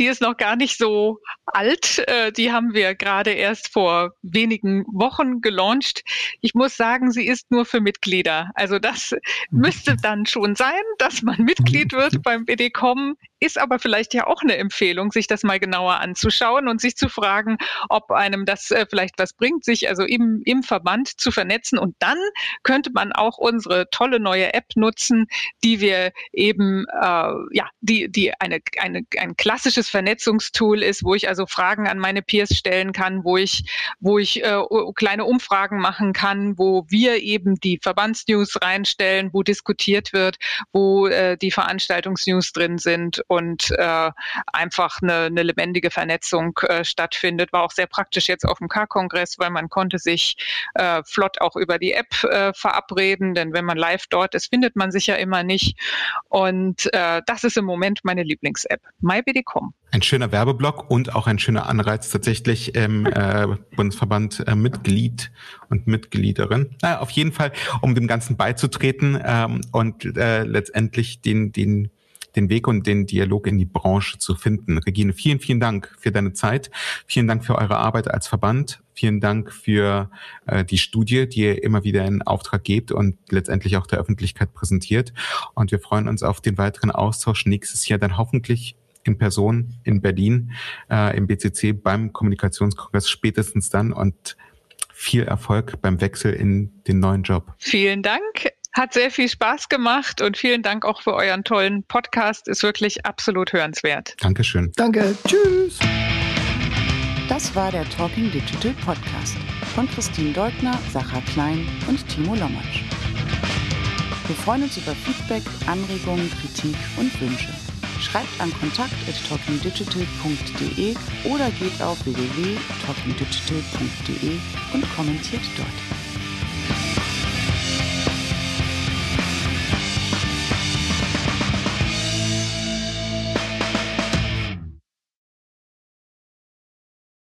Speaker 4: Die ist noch gar nicht so alt. Äh, die haben wir gerade erst vor wenigen Wochen gelauncht. Ich muss sagen, sie ist nur für Mitglieder. Also das müsste dann schon sein, dass man Mitglied wird beim BDCom. Ist aber vielleicht ja auch eine Empfehlung, sich das mal genauer anzuschauen und sich zu fragen, ob einem das äh, vielleicht was bringt, sich also im, im Verband zu vernetzen. Und dann könnte man auch unsere tolle neue App nutzen, die wir eben, äh, ja, die, die eine, eine, ein klassisches Vernetzungstool ist, wo ich also Fragen an meine Peers stellen kann, wo ich, wo ich äh, kleine Umfragen machen kann, wo wir eben die Verbandsnews reinstellen, wo diskutiert wird, wo äh, die Veranstaltungsnews drin sind und äh, einfach eine, eine lebendige Vernetzung äh, stattfindet. War auch sehr praktisch jetzt auf dem K-Kongress, weil man konnte sich äh, flott auch über die App äh, verabreden, denn wenn man live dort ist, findet man sich ja immer nicht. Und äh, das ist im Moment meine Lieblings-App, MyBDCom.
Speaker 3: Ein schöner Werbeblock und auch ein schöner Anreiz tatsächlich im äh, Bundesverband äh, Mitglied und Mitgliederin. Naja, auf jeden Fall, um dem Ganzen beizutreten ähm, und äh, letztendlich den, den den Weg und den Dialog in die Branche zu finden. Regine, vielen, vielen Dank für deine Zeit. Vielen Dank für eure Arbeit als Verband. Vielen Dank für äh, die Studie, die ihr immer wieder in Auftrag gebt und letztendlich auch der Öffentlichkeit präsentiert. Und wir freuen uns auf den weiteren Austausch nächstes Jahr dann hoffentlich in Person in Berlin äh, im BCC beim Kommunikationskongress spätestens dann und viel Erfolg beim Wechsel in den neuen Job.
Speaker 4: Vielen Dank. Hat sehr viel Spaß gemacht und vielen Dank auch für euren tollen Podcast. Ist wirklich absolut hörenswert.
Speaker 3: Dankeschön.
Speaker 2: Danke. Tschüss.
Speaker 1: Das war der Talking Digital Podcast von Christine Deutner, Sacha Klein und Timo Lommatsch. Wir freuen uns über Feedback, Anregungen, Kritik und Wünsche. Schreibt an kontakt.talkingdigital.de oder geht auf www.talkingdigital.de und kommentiert dort.